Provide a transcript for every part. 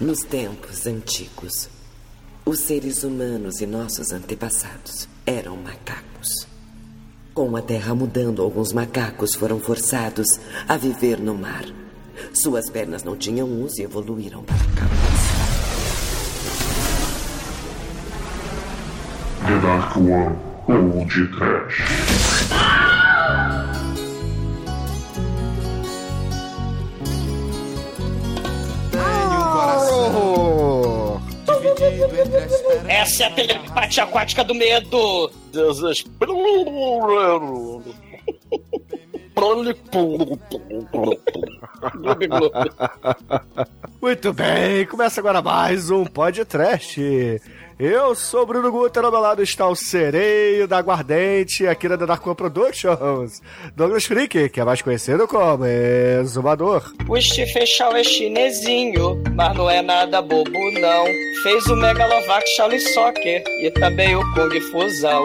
Nos tempos antigos, os seres humanos e nossos antepassados eram macacos. Com a terra mudando, alguns macacos foram forçados a viver no mar. Suas pernas não tinham uso e evoluíram para caudas. The Dark One Old Trash. Essa é a telepatia aquática do medo. Deus Muito bem, começa agora mais um podcast. Eu sou Bruno Guter, ao meu lado está o sereio da Aguardente aqui The Dark One Productions, Douglas Freak, que é mais conhecido como Exumador. O Shaw é chinesinho, mas não é nada bobo não. Fez o Megalovax Shaolin Soccer e também o Kung Fusão.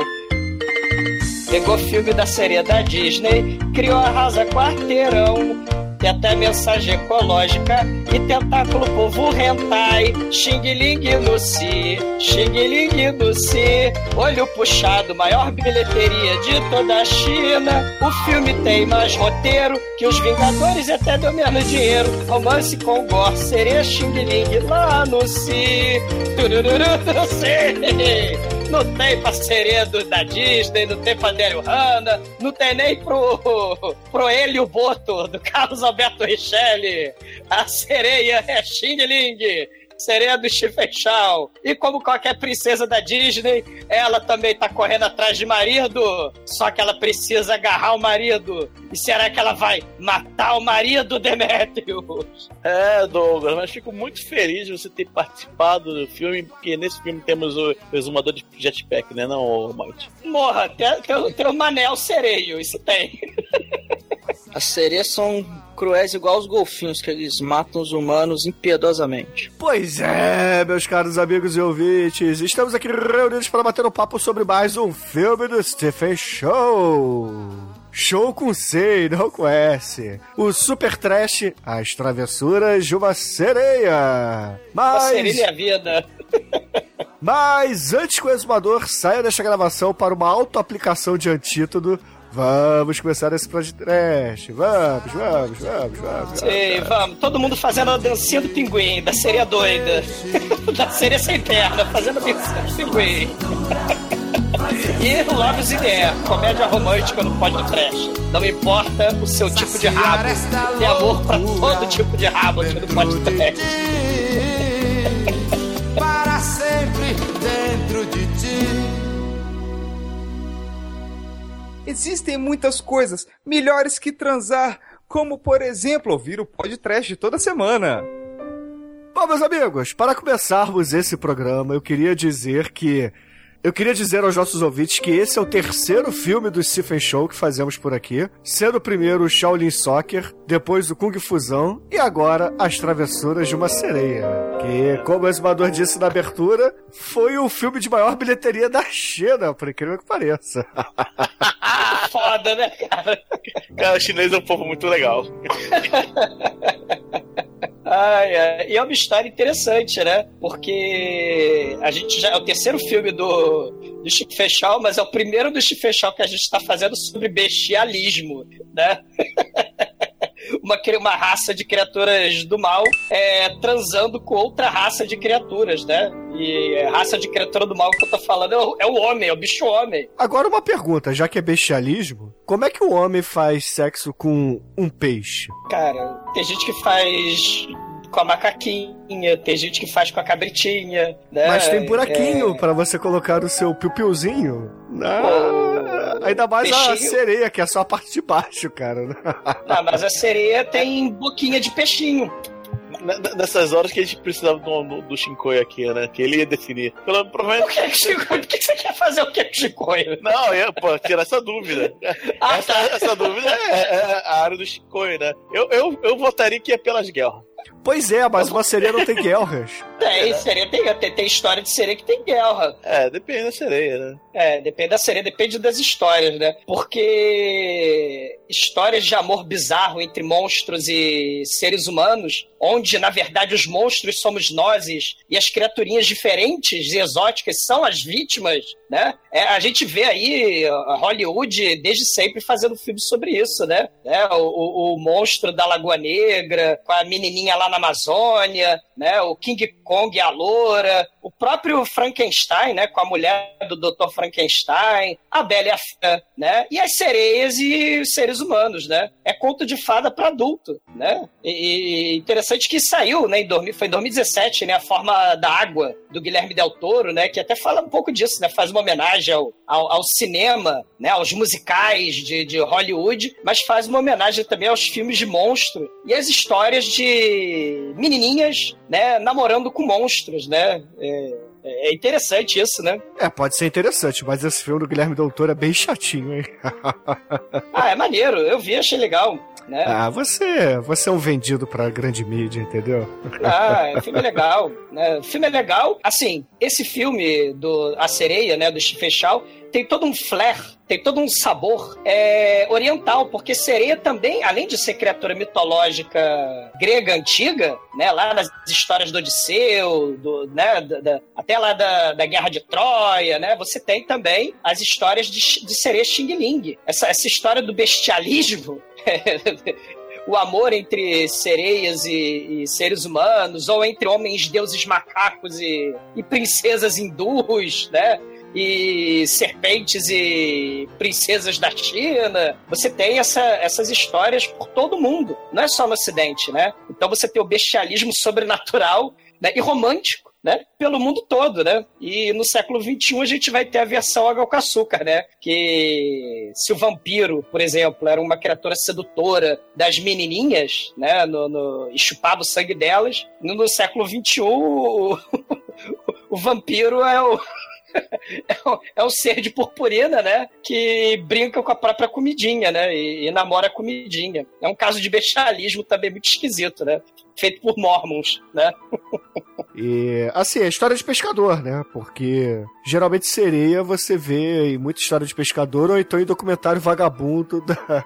Pegou filme da série da Disney, criou a Rasa Quarteirão. Tem até mensagem ecológica e tentáculo povo hentai. Xing Ling no si, Xing Ling no si. Olho puxado, maior bilheteria de toda a China. O filme tem mais roteiro que os Vingadores até deu menos dinheiro. Romance com gore, seria Xing Ling lá no si. Turururu no si. Não tem parceria do, da Disney, não tem pra Daryl Hannah, não tem nem pro, pro Helio Boto, do Carlos Alberto Richelli. A sereia é Xing Ling, sereia do Stephen Chow. E como qualquer princesa da Disney, ela também tá correndo atrás de marido, só que ela precisa agarrar o marido. E será que ela vai matar o marido, Demetrius? É, Douglas, mas fico muito feliz de você ter participado do filme, porque nesse filme temos o exumador de jetpack, né, não, Mike? Morra, tem, tem, tem o Manel Sereio, isso tem. As sereias são cruéis igual os golfinhos, que eles matam os humanos impiedosamente. Pois é, meus caros amigos e ouvintes, estamos aqui reunidos para bater um papo sobre mais um filme do Stephen Show. Show com C e não com S. O Super Trash, As Travessuras de uma Sereia. Uma Mas... sereia é a vida. Mas antes que o exumador saia desta gravação para uma auto-aplicação de antídoto, vamos começar esse podcast. Vamos, vamos, vamos, vamos. Sei, vamos. Todo mundo fazendo a dancinha do pinguim, da sereia doida. da sereia sem perna, fazendo a dancinha do pinguim. E Loves in the Air, comédia romântica no pódio trash. Não importa o seu tipo de rabo, tem amor pra todo tipo de rabo aqui no pódio trash. Existem muitas coisas melhores que transar, como por exemplo ouvir o podcast toda semana. Bom, meus amigos, para começarmos esse programa, eu queria dizer que. Eu queria dizer aos nossos ouvintes que esse é o terceiro filme do Stephen Show que fazemos por aqui, sendo o primeiro o Shaolin Soccer, depois o Kung Fusão e agora As Travessuras de uma Sereia. Que, como o exumador disse na abertura, foi o filme de maior bilheteria da China, por incrível que pareça. Foda, né, cara? Cara, o chinês é um povo muito legal. Ai, ai. E é uma história interessante, né? Porque a gente já é o terceiro filme do, do Chico Fechal, mas é o primeiro do Chico Fechal que a gente está fazendo sobre bestialismo, né? Uma, uma raça de criaturas do mal é, transando com outra raça de criaturas, né? E raça de criatura do mal que eu tô falando é o, é o homem, é o bicho homem. Agora uma pergunta, já que é bestialismo, como é que o homem faz sexo com um peixe? Cara, tem gente que faz com a macaquinha, tem gente que faz com a cabritinha, né? Mas tem buraquinho É, pra você colocar o seu piu-piuzinho. Ah, ainda mais a Peixinho. sereia, que é só a parte de baixo, cara. Ah, mas a sereia tem boquinha de peixinho. Nessas horas que a gente precisava do, do, do Shinkoi aqui, né? Que ele ia definir. Pelo, provavelmente. que, Chico? Por que você quer fazer o que, Chico? Não, é, pô, tirar essa dúvida. Ah, essa, tá. essa dúvida é, é a área do Shinkoi, né? Eu, eu, eu votaria que é pelas guerras. Pois é, mas uma sereia não tem guerras. Tem, sereia tem, tem, tem história de sereia que tem guerra. É, depende da sereia, né? É, depende da sereia, depende das histórias, né? Porque histórias de amor bizarro entre monstros e seres humanos, onde na verdade os monstros somos nós e as criaturinhas diferentes e exóticas são as vítimas, né? É, a gente vê aí Hollywood desde sempre fazendo filmes sobre isso, né? É, o, o, monstro da Lagoa Negra, com a menininha lá na Amazônia, né? O King Kong, a loura, o próprio Frankenstein, né? Com a mulher do Dr. Frankenstein, a Bela e a Fera, né? E as sereias e os seres humanos, né? É conto de fada para adulto, né? E, interessante que saiu, né? Em 2000, foi em 2017, né? A forma da água do Guilherme Del Toro, né? Que até fala um pouco disso, né? Faz uma homenagem ao, ao, ao cinema, né? Aos musicais de, de Hollywood, mas faz uma homenagem também aos filmes de monstro e as histórias de menininhas, né? Namorando com monstros, né? É, é interessante isso, né? É, pode ser interessante, mas esse filme do Guilherme Del Toro é bem chatinho, hein? ah, é maneiro. Eu vi, achei legal. Né? Ah, você, você é um vendido pra grande mídia, entendeu? Ah, o filme é legal. Né? O filme é legal. Assim, esse filme do A Sereia, né, do Chow, tem todo um flair, tem todo um sabor é, oriental, porque sereia também, além de ser criatura mitológica grega antiga, né, lá nas histórias do Odisseu, do, né, da, da, até lá da, da Guerra de Troia, né, você tem também as histórias de, de sereia Xing Ling. Essa, essa história do bestialismo o amor entre sereias e, e, seres humanos, ou entre homens, deuses macacos e, e princesas hindus, né? E serpentes e princesas da China. Você tem essa, essas histórias por todo o mundo, não é só no Ocidente, né? Então você tem o bestialismo sobrenatural né, e romântico. Né, pelo mundo todo, né? E no século XXI a gente vai ter a versão água com açúcar, né? Que se o vampiro, por exemplo, era uma criatura sedutora das menininhas, né? No, no, e chupava o sangue delas, no, no século XXI o, o vampiro é o, é, um, é um ser de purpurina, né? Que brinca com a própria comidinha, né? E, e namora a comidinha. É um caso de bestialismo também muito esquisito, né? Feito por mormons, né? E, assim, é história de pescador, né? Porque geralmente sereia você vê em muita história de pescador ou então em documentário vagabundo da,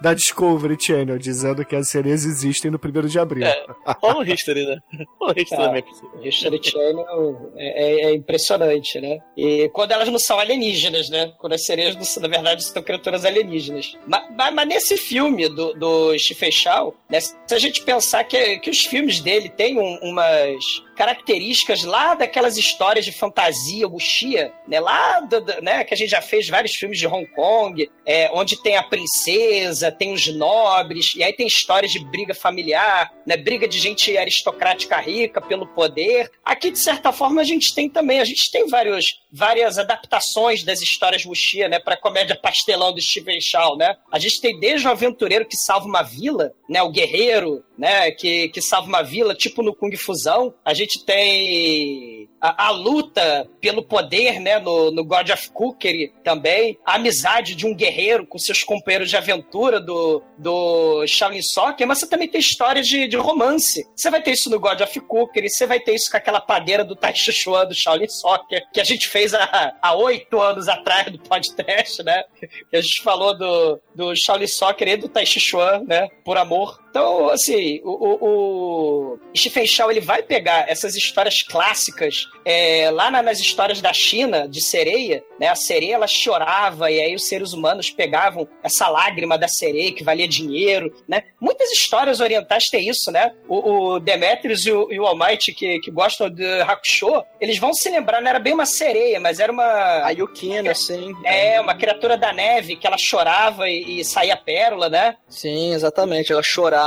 da Discovery Channel, dizendo que as sereias existem no primeiro de abril. É, ou no History, né? Ou no History ah, também. History Channel é, é, é, impressionante, né? E quando elas não são alienígenas, né? Quando as sereias, não são, na verdade, são criaturas alienígenas. Mas, mas, mas, nesse filme do, do Chow, né, se a gente pensar que, que os filmes dele têm um, umas características lá daquelas histórias de fantasia, wuxia, né? Lá, do, do, né? Que a gente já fez vários filmes de Hong Kong, é, onde tem a princesa, tem os nobres, e aí tem histórias de briga familiar, né? Briga de gente aristocrática rica pelo poder. Aqui, de certa forma, a gente tem também, a gente tem vários, várias adaptações das histórias wuxia, né? Pra comédia pastelão do Steven Chow, né? A gente tem desde o aventureiro que salva uma vila, né? O guerreiro, né? Que, que salva uma vila, tipo no Kung Fusão. A gente tem a, a, luta pelo poder, né, no, no God of Cookery também, a amizade de um guerreiro com seus companheiros de aventura do, do Shaolin Soccer, mas você também tem histórias de, de romance. Você vai ter isso no God of Cookery, você vai ter isso com aquela padeira do Tai Chi Chuan do Shaolin Soccer, que a gente fez há oito anos atrás do podcast, né, que a gente falou do, do Shaolin Soccer e do Tai Chi Chuan, né, por amor. Então, assim, o, o, o Stephen Chow, ele vai pegar essas histórias clássicas é, lá na, nas histórias da China, de sereia, né? A sereia, ela chorava e aí os seres humanos pegavam essa lágrima da sereia que valia dinheiro, né? Muitas histórias orientais têm isso, né? O, o Demetrius e o, e o Almighty, que, que gostam de Hakusho, eles vão se lembrar, não era bem uma sereia, mas era uma... A Yukina, sim. É, uma criatura da neve que ela chorava e, e saía pérola, né? Sim, exatamente. Ela chorava,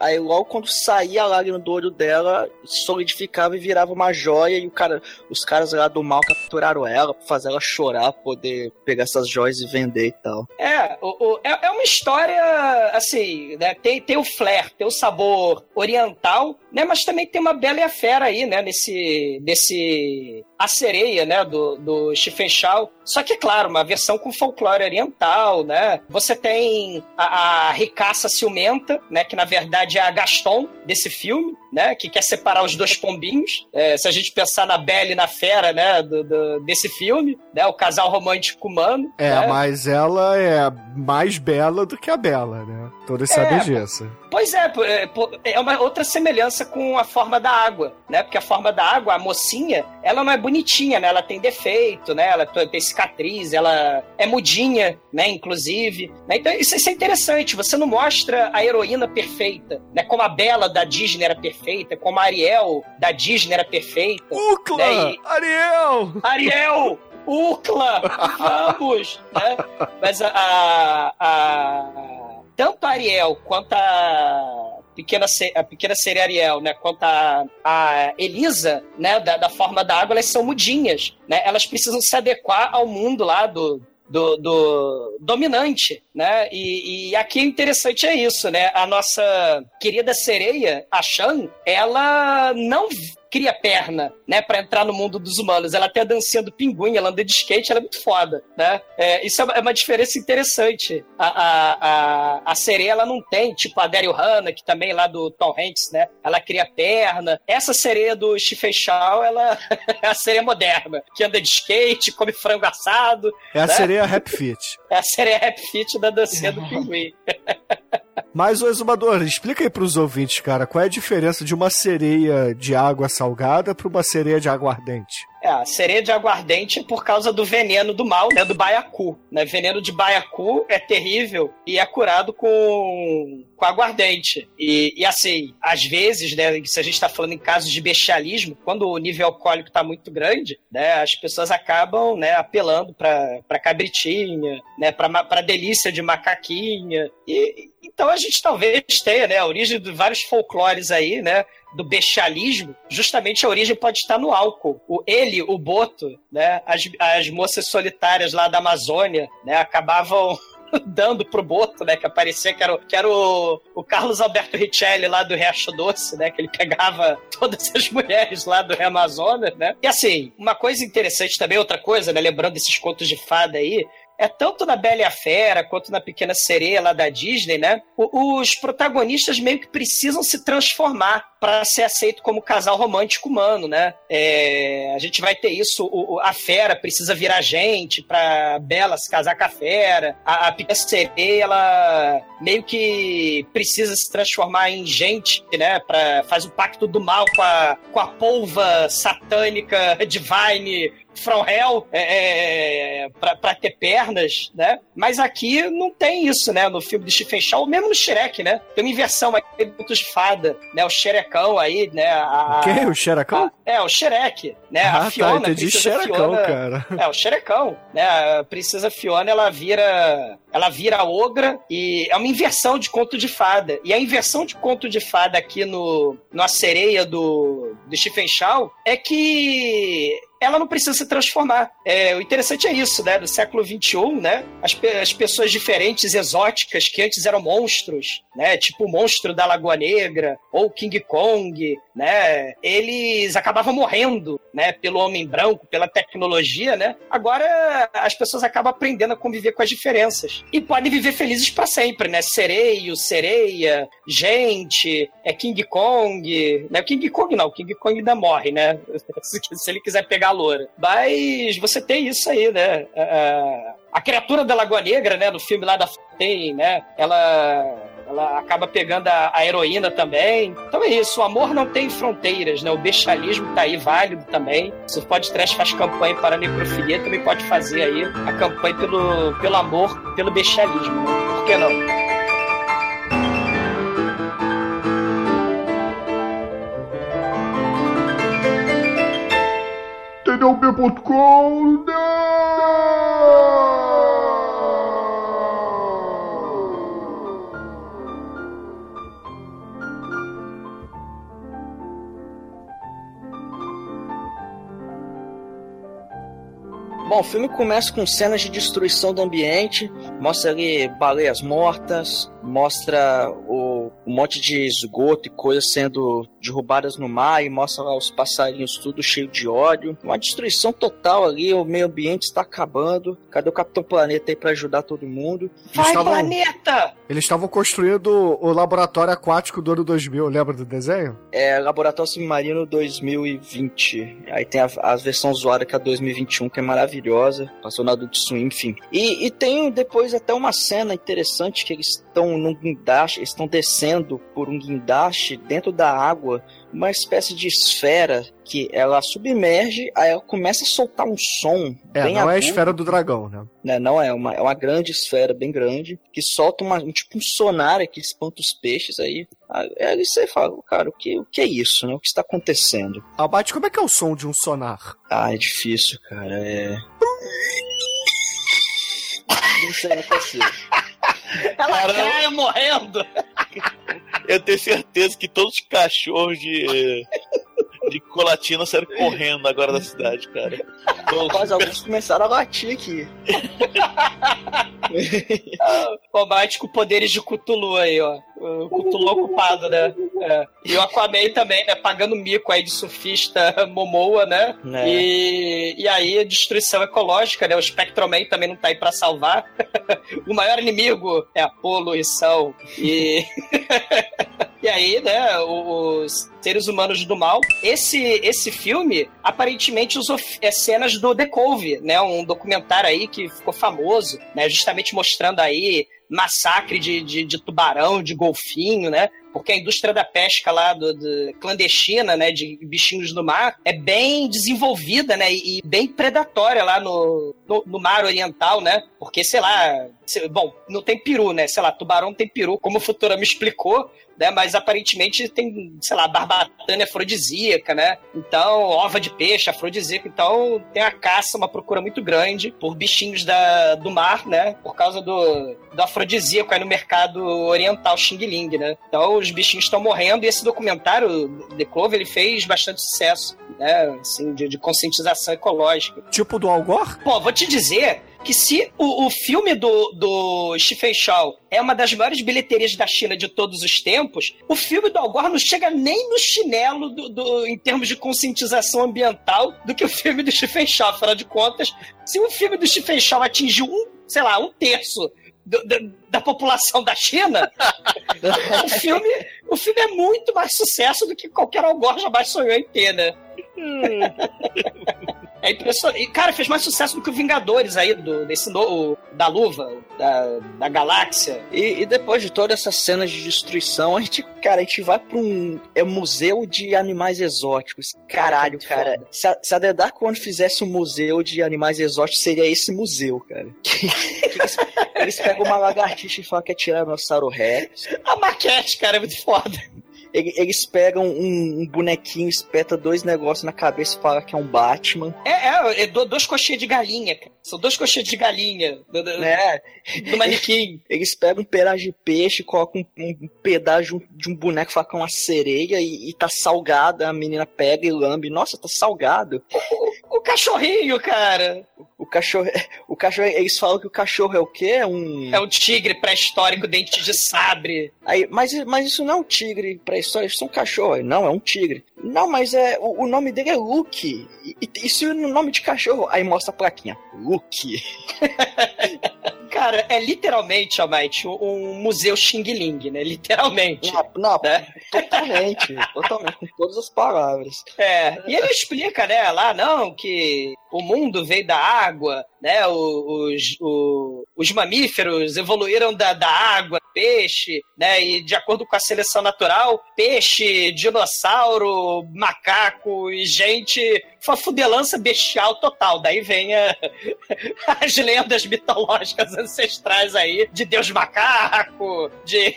aí logo quando saía a lágrima do olho dela, solidificava e virava uma joia e o cara os caras lá do mal capturaram ela pra fazer ela chorar, poder pegar essas joias e vender e tal. É, o, o, é, é, uma história, assim, né? Tem, tem o flair, tem o sabor oriental, né? Mas também tem uma Bela e a Fera aí, né? Nesse, nesse A Sereia, né? Do, do Stephen Chow. Só que, claro, uma versão com folclore oriental, né? Você tem a, a Ricaça Ciumenta, né? Que na verdade é a Gaston desse filme, né? Que quer separar os dois pombinhos. É, se a gente pensar na Bela e na Fera, né? Do, do, desse filme, né? O casal romântico humano. É, né? mas ela é mais bela do que a Bela, né? Todos sabem É, disso. Pois é, é, é uma outra semelhança com a forma da água, né? Porque a forma da água, a mocinha, ela não é bonitinha, né? Ela tem defeito, né? Ela tem cicatriz, ela é mudinha, né? Inclusive. né? Então isso, isso é interessante. Você não mostra a heroína perfeita, né? Como a Bela da Disney era perfeita, como a Ariel da Disney era perfeita. Ucla! né? E- Ariel! Ariel! Ucla! Vamos! né? Mas a, a, a- Tanto a Ariel quanto a pequena, a pequena sereia Ariel, né? Quanto a, a Elisa, né? Da, da forma da água, elas são mudinhas, né? Elas precisam se adequar ao mundo lá do, do, do dominante, né? E, e aqui o interessante é isso, né? A nossa querida sereia, a Shan, ela não cria perna, né, para entrar no mundo dos humanos. Ela até dancinha do pinguim, ela anda de skate, ela é muito foda, né? É, isso é uma- é uma diferença interessante. A, a, a, a sereia, ela não tem, tipo a Daryl Hannah, que também lá do Tom Hanks, né? Ela cria perna. Essa sereia do Stephen Chow, ela é a sereia moderna, que anda de skate, come frango assado. É a né? sereia Rap Fit. É a sereia rap fit da dancinha do pinguim. Mas, ô Exumador, explica aí pros ouvintes, cara, qual é a diferença de uma sereia de água salgada pra uma sereia de água ardente? É, a sereia de aguardente é por causa do veneno do mal, né, do baiacu. Né? Veneno de baiacu é terrível e é curado com, com aguardente. E, e assim, às vezes, né, se a gente está falando em casos de bestialismo, quando o nível alcoólico está muito grande, né, as pessoas acabam né, apelando para cabritinha, né, para delícia de macaquinha. E, então a gente talvez tenha né, a origem de vários folclores aí, né? do bestialismo, justamente a origem pode estar no álcool. O ele, o boto, né, as, as moças solitárias lá da Amazônia, né, acabavam dando pro boto, né, que aparecia que era, o- que era o, o Carlos Alberto Richelli lá do Riacho Doce, né, que ele pegava todas as mulheres lá do Amazonas, né. E assim, uma coisa interessante também, outra coisa, né, lembrando esses contos de fada aí, é tanto na Bela e a Fera quanto na Pequena Sereia lá da Disney, né? Os protagonistas meio que precisam se transformar para ser aceito como casal romântico humano, né? É, a gente vai ter isso, o- a Fera precisa virar gente para Bela se casar com a Fera. A, a Pequena Sereia, ela meio que precisa se transformar em gente, né? Pra, faz o pacto do mal com a, com a polva satânica Divine From Hell é, é, pra, pra ter pernas, né? Mas aqui não tem isso, né? No filme do Stephen Chow, mesmo no Shrek, né? Tem uma inversão aí de fada, né? O xerecão aí, né? A? O Xeracão? a- é, o Shrek, né? ah, a tá, Fiona, entendi princesa Xeracão, Fiona, cara. é, o xerecão, né? A princesa Fiona, ela vira, ela vira ogra e é uma inversão de conto de fada. E a inversão de conto de fada aqui no, no A Sereia do, do Stephen Chow é que ela não precisa se transformar. É, o interessante é isso, né? Do século XXI, né? As, pe- as pessoas diferentes, exóticas, que antes eram monstros, né? Tipo o monstro da Lagoa Negra ou King Kong, né? Eles acabavam morrendo, né? Pelo homem branco, pela tecnologia, né? Agora as pessoas acabam aprendendo a conviver com as diferenças e podem viver felizes para sempre, né? Sereio, sereia, gente, é King Kong, né? King Kong não, King Kong ainda morre, né? se ele quiser pegar a loura. Mas você tem isso aí, né? A, a criatura da Lagoa Negra, né? No filme lá da tem, né? Ela ela acaba pegando a, a heroína também. Então é isso, o amor não tem fronteiras, né? O bestialismo tá aí válido também. Se o podcast faz campanha para a necrofilia, também pode fazer aí a campanha pelo, pelo amor, pelo bestialismo. Né? Por que não? TDUB.com Bom, o filme começa com cenas de destruição do ambiente, mostra ali baleias mortas, mostra o um monte de esgoto e coisas sendo derrubadas no mar e mostra lá os passarinhos tudo cheio de ódio. Uma destruição total ali, o meio ambiente está acabando. Cadê o Capitão Planeta aí para ajudar todo mundo? Vai, estavam, planeta! Eles estavam construindo o laboratório aquático do ano 2000, lembra do desenho? É, Laboratório Submarino 2020. Aí tem a, a versão zoada que é a 2021, que é maravilhosa. Passou na Adult Swim, enfim. E, e tem depois até uma cena interessante que eles estão num guindaste, estão descendo por um guindaste dentro da água uma espécie de esfera que ela submerge, aí ela começa a soltar um som. É, bem não agudo. é a esfera do dragão, né? né? Não é uma, é uma grande esfera, bem grande, que solta uma, um tipo um sonar que espanta os peixes aí. Aí você fala, cara, o que, o que é isso, né? O que está acontecendo? Abate, como é que é o som de um sonar? Ah, é difícil, cara. É. Não sei, não consigo. Ela Caramba. cai morrendo. Eu tenho certeza que todos os cachorros de, de colatina saíram correndo agora da cidade, cara. Quase alguns começaram a latir aqui. Combate com poderes de Cthulhu aí, ó. O Cthulhu ocupado, né? É. E o Aquaman também, né? Pagando mico aí de surfista Momoa, né? É. E, e aí, destruição ecológica, né? O Spectroman também não tá aí pra salvar. o maior inimigo é a poluição. E. E aí, né, os seres humanos do mal. Esse, esse filme, aparentemente, usou é, cenas do The Cove, né? Um documentário aí que ficou famoso, né? Justamente mostrando aí massacre de, de, de tubarão, de golfinho, né? Porque a indústria da pesca lá, do, do- clandestina, né, de bichinhos do mar, é bem desenvolvida, né, e bem predatória lá no, no, no mar oriental, né? Porque, sei lá, bom, não tem peru, né? Sei lá, tubarão tem peru, como o Futura me explicou, né? Mas aparentemente tem, sei lá, barbatana afrodisíaca, né? Então, ova de peixe afrodisíaco. Então, tem a caça, uma procura muito grande por bichinhos da, do mar, né? Por causa do, do afrodisíaco aí no mercado oriental Xing Ling, né? Então, os bichinhos estão morrendo e esse documentário, The Clover, ele fez bastante sucesso, né? Assim, de, de conscientização ecológica. Tipo do Algor? Pô, vou te dizer que se o, o filme do, do Stephen Chow é uma das maiores bilheterias da China de todos os tempos, o filme do Al Gore não chega nem no chinelo do, do- em termos de conscientização ambiental do que o filme do Stephen Chow. Afinal de contas, se o filme do Stephen Chow atingiu um, sei lá, um terço do- do- da população da China, o, filme, o filme é muito mais sucesso do que qualquer Al Gore jamais sonhou em ter, né? É impressionante. E, cara, fez mais sucesso do que o Vingadores aí, do, desse no, da luva, da, da galáxia. E, e depois de todas essas cenas de destruição, a gente, cara, a gente vai pra um é, museu de animais exóticos. Caralho, cara. Se a, se a One fizesse um museu de animais exóticos, seria esse museu, cara. Que- que eles, eles pegam uma lagartixa e falam que é Tiranossauro Rex. A maquete, cara, é muito foda. Ele- Eles pegam um, um bonequinho, espeta dois negócios na cabeça e falam que é um Batman. É, é, é do- duas coxinhas de galinha, cara. São duas coxinhas de galinha do, do, Né? do manequim. Eles pegam um pedaço de peixe, colocam um, um pedaço de um boneco, falam que é uma sereia e, e tá salgada. A menina pega e lambe. Nossa, tá salgado. O cachorrinho, cara. O cachorro, o cachorro, eles falam que o cachorro é o quê? É um. É um tigre pré-histórico, dente de sabre. Aí, mas, mas isso não é um tigre pra história, isso é um cachorro. Não, é um tigre. Não, mas é o, o nome dele é Luke. E, isso é o nome de cachorro. Aí mostra a plaquinha. Luke. Cara, é literalmente, Almighty, um museu Xing Ling, né? Literalmente. Não, não Né? totalmente. totalmente, com todas as palavras. É, e ele explica, né, lá, não, que o mundo veio da água, né, os, o- os mamíferos evoluíram da, da água, peixe, né, e de acordo com a seleção natural, peixe, dinossauro, macaco e gente, foi uma fudelança bestial total. Daí vem a- as lendas mitológicas ancestrais aí, de Deus macaco, de,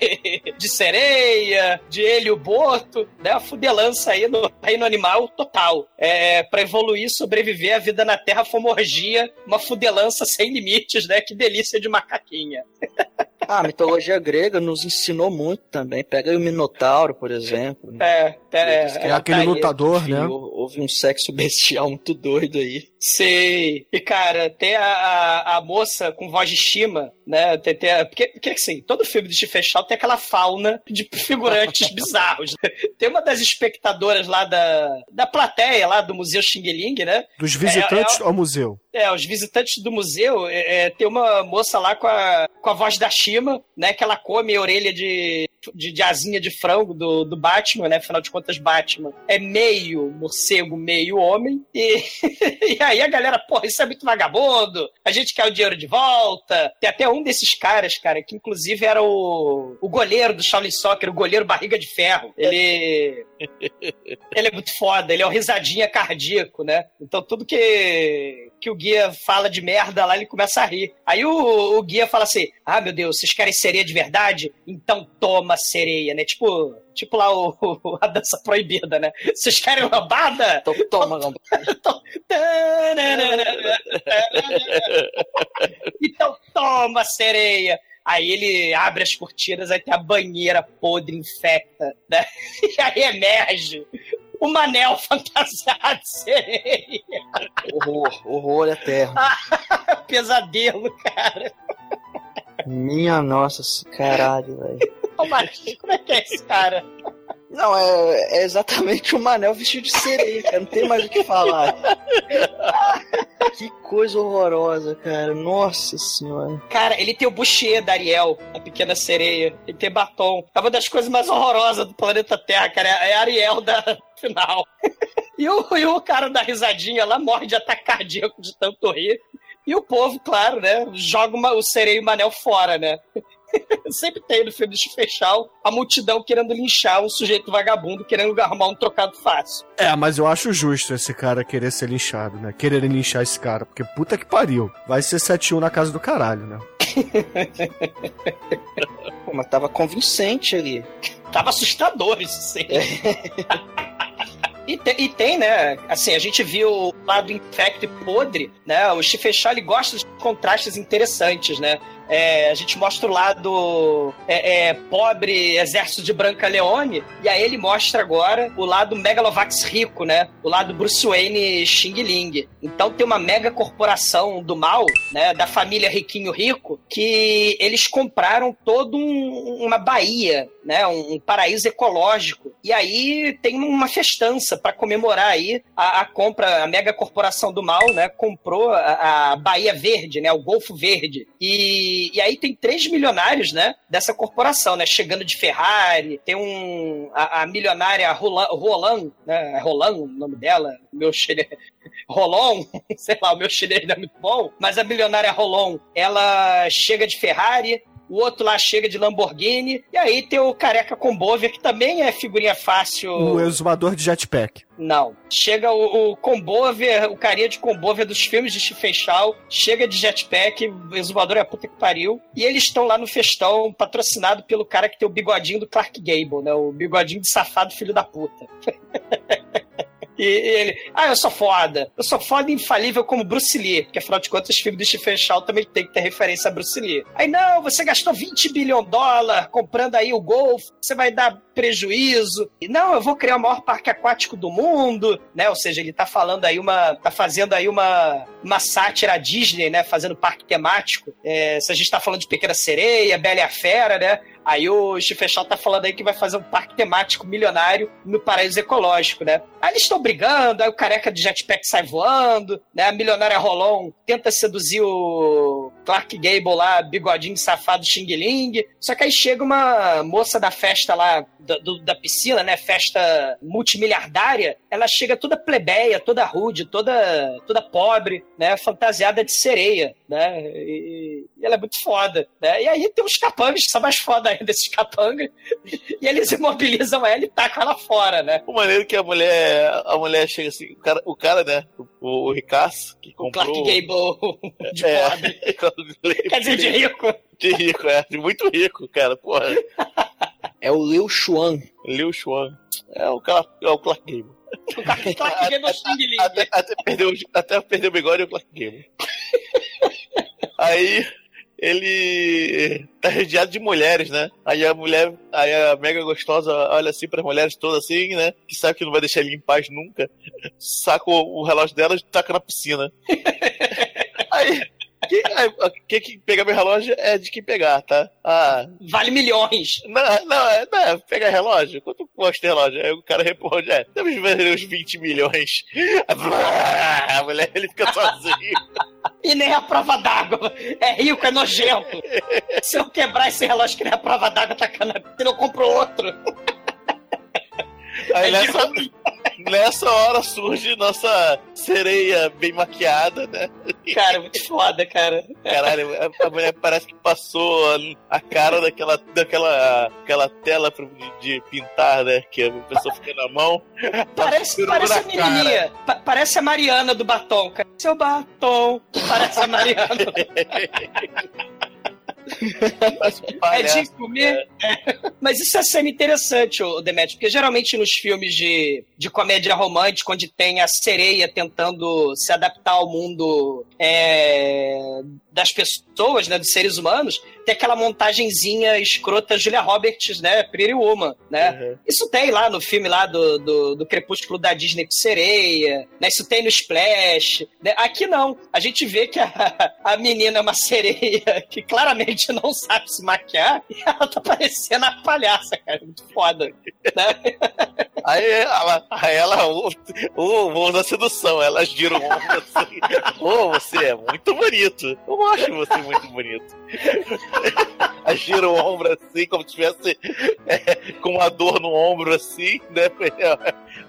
de sereia, de Helio Boto, né, a fudelança aí no reino animal total. É, para evoluir, sobreviver, a vida na Terra foi uma fudelança sem limites, né, que delícia de macaquinha. Ah, a mitologia grega nos ensinou muito também. Pega aí o Minotauro, por exemplo. É, é, É aquele tá aí. lutador, né? hou- Houve um sexo bestial muito doido aí. Sei. E, cara, tem a, a, a moça com voz de estima, né? Tem, tem a- porque, porque, assim, todo filme de Stephen Chow tem aquela fauna de figurantes bizarros. Tem uma das espectadoras lá da, da plateia, lá do Museu Xing Ling, né? Dos visitantes É, ao museu. É, os visitantes do museu, é, é, tem uma moça lá com a, com a voz da Shima, né? Que ela come a orelha de, de, de asinha de frango do, do Batman, né? Afinal de contas, Batman é meio morcego, meio homem. E, e aí a galera, porra, isso é muito vagabundo, a gente quer o dinheiro de volta. Tem até um desses caras, cara, que inclusive era o, o goleiro do Shaolin Soccer, o goleiro barriga de ferro. Ele... ele é muito foda, ele é o risadinha cardíaco, né? Então tudo que, que o guia fala de merda lá, ele começa a rir. Aí o, o guia fala assim: Ah, meu Deus, vocês querem sereia de verdade? Então toma sereia, né? Tipo, tipo lá o, o- a dança proibida, né? Vocês querem lambada? Então toma, lambada. Então toma sereia. Aí ele abre as cortinas, aí tem a banheira podre, infecta, né? E aí emerge o Manel fantasiado de sereia. Horror, horror eterno. Pesadelo, cara. Minha nossa, caralho, velho. Ô, Marquinhos, como é que é esse cara? Não, é, é exatamente o Manel vestido de sereia, cara. Não tem mais o que falar. Que coisa horrorosa, cara. Nossa senhora. Cara, ele tem o Boucher da Ariel, a pequena sereia. Ele tem batom. É uma das coisas mais horrorosas do planeta Terra, cara. É a Ariel da final. E o, e o cara da risadinha lá morre de ataque cardíaco de tanto rir. E o povo, claro, né? Joga uma- o sereio e o Manel fora, né? Sempre tem no filme de Fechal a multidão querendo linchar um sujeito vagabundo, querendo arrumar um trocado fácil. É, mas eu acho justo esse cara querer ser linchado, né? Quererem linchar esse cara, porque puta que pariu. Vai ser 7-1 na casa do caralho, né? Pô, mas tava convincente ali. Tava assustador isso sim. E tem, e tem, né? Assim, a gente viu o lado infecto e podre, né? O Chow, ele gosta de contrastes interessantes, né? É, a gente mostra o lado é, é, pobre exército de Branca Leone, e aí ele mostra agora o lado Megalovax rico, né? O lado Bruce Wayne Xing Ling. Então tem uma mega corporação do mal, né? Da família Riquinho Rico, que eles compraram todo um- uma baía, né? Um, um paraíso ecológico. E aí tem uma festança para comemorar aí a, a compra, a mega corporação do mal, né? Comprou a, a Bahia Verde, né? O Golfo Verde. E, e aí tem três milionários, né? Dessa corporação, né? Chegando de Ferrari. Tem um a, a milionária Roland, Roland, né? É Roland o nome dela. Meu chinês. Rolon, sei lá, o meu chinês não é muito bom, mas a milionária Rolon, ela chega de Ferrari, o outro lá chega de Lamborghini, e aí tem o careca Combovia, que também é figurinha fácil. O exumador de jetpack. Não. Chega o, o Combovia, o carinha de Combovia dos filmes de Stephen Chow, chega de jetpack, o exumador é a puta que pariu, e eles estão lá no festão, patrocinado pelo cara que tem o bigodinho do Clark Gable, né? O bigodinho de safado filho da puta. E ele, ah, eu sou foda. Eu sou foda e infalível como Bruce Lee. Porque afinal de contas, os filmes do Stephen Chow também tem que ter referência a Bruce Lee. Aí, não, você gastou 20 bilhão de dólares comprando aí o Golf, você vai dar prejuízo. E, não, eu vou criar o maior parque aquático do mundo, né? Ou seja, ele tá falando aí uma. tá fazendo aí uma, uma sátira Disney, né? Fazendo parque temático. É, se a gente tá falando de Pequena Sereia, Bela e a Fera, né? Aí o Chow tá falando aí que vai fazer um parque temático milionário no paraíso ecológico, né? Aí eles estão brigando, aí o careca de jetpack sai voando, né? A milionária Rolon tenta seduzir o Clark Gable lá, bigodinho safado Xing Ling. Só que aí chega uma moça da festa lá, da, do- da piscina, né? Festa multimilhardária. Ela chega toda plebeia, toda rude, toda, toda pobre, né? Fantasiada de sereia, né? E, e ela é muito foda, né? E aí tem os capangas que são mais foda ainda, esses capangas. E eles imobilizam ela e tacam ela fora, né? O maneiro que a mulher, a mulher chega assim, o cara, o cara né? O, o Ricasso, que O comprou. Clark Gable de é, pobre. Quer dizer, de rico. De rico, é. De muito rico, cara. Porra. É o Liu Xuan. Liu Xuan. É o, Clark- é o Clark Gable. O Clark Clark Gable é o Xing Ling. Até, até, perdeu, até perdeu o bigode e o Clark Gable. Aí ele tá rodeado de mulheres, né? Aí a mulher, aí a mega gostosa olha assim para as mulheres todas assim, né? Que sabe que não vai deixar ele em paz nunca. Saca o, o relógio dela e taca na piscina. aí quem, quem que pegar meu relógio é de quem pegar, tá? Ah. Vale milhões. Não, não, é, não é pegar relógio. Quanto custa relógio? Aí o cara responde, é, temos uns 20 milhões. A mulher, ele fica sozinho. E nem a prova d'água. É rico, é nojento. Se eu quebrar esse relógio que nem a prova d'água, tá cana, eu compro outro. Aí é nessa, nessa hora surge nossa sereia bem maquiada, né? Cara, muito foda, cara. Caralho, a mulher parece que passou a cara daquela, daquela aquela tela de, pintar, né? Que a pessoa fica na mão. Parece, parece a menininha. Pa parece a Mariana do batom, cara. Seu batom. Parece a Mariana. é de comer. É. Mas isso é cena interessante, o Demetrio, porque geralmente nos filmes de, de comédia romântica, onde tem a sereia tentando se adaptar ao mundo é, das pessoas, né, dos seres humanos, tem aquela montagenzinha escrota Julia Roberts, né, Pretty Woman, né? Uhum. Isso tem lá no filme lá do, do, do, Crepúsculo da Disney com sereia, né? Isso tem no Splash. Né? Aqui não. A gente vê que a, a menina é uma sereia que claramente não sabe se maquiar e ela tá parecendo a palhaça, cara. Muito foda. Né? Aí ela, aí ela o, o, da sedução, ela gira o ombro assim. Ô, oh, você é muito bonito. Eu acho você muito bonito. Aí gira o ombro assim, como se tivesse é, com uma dor no ombro assim, né?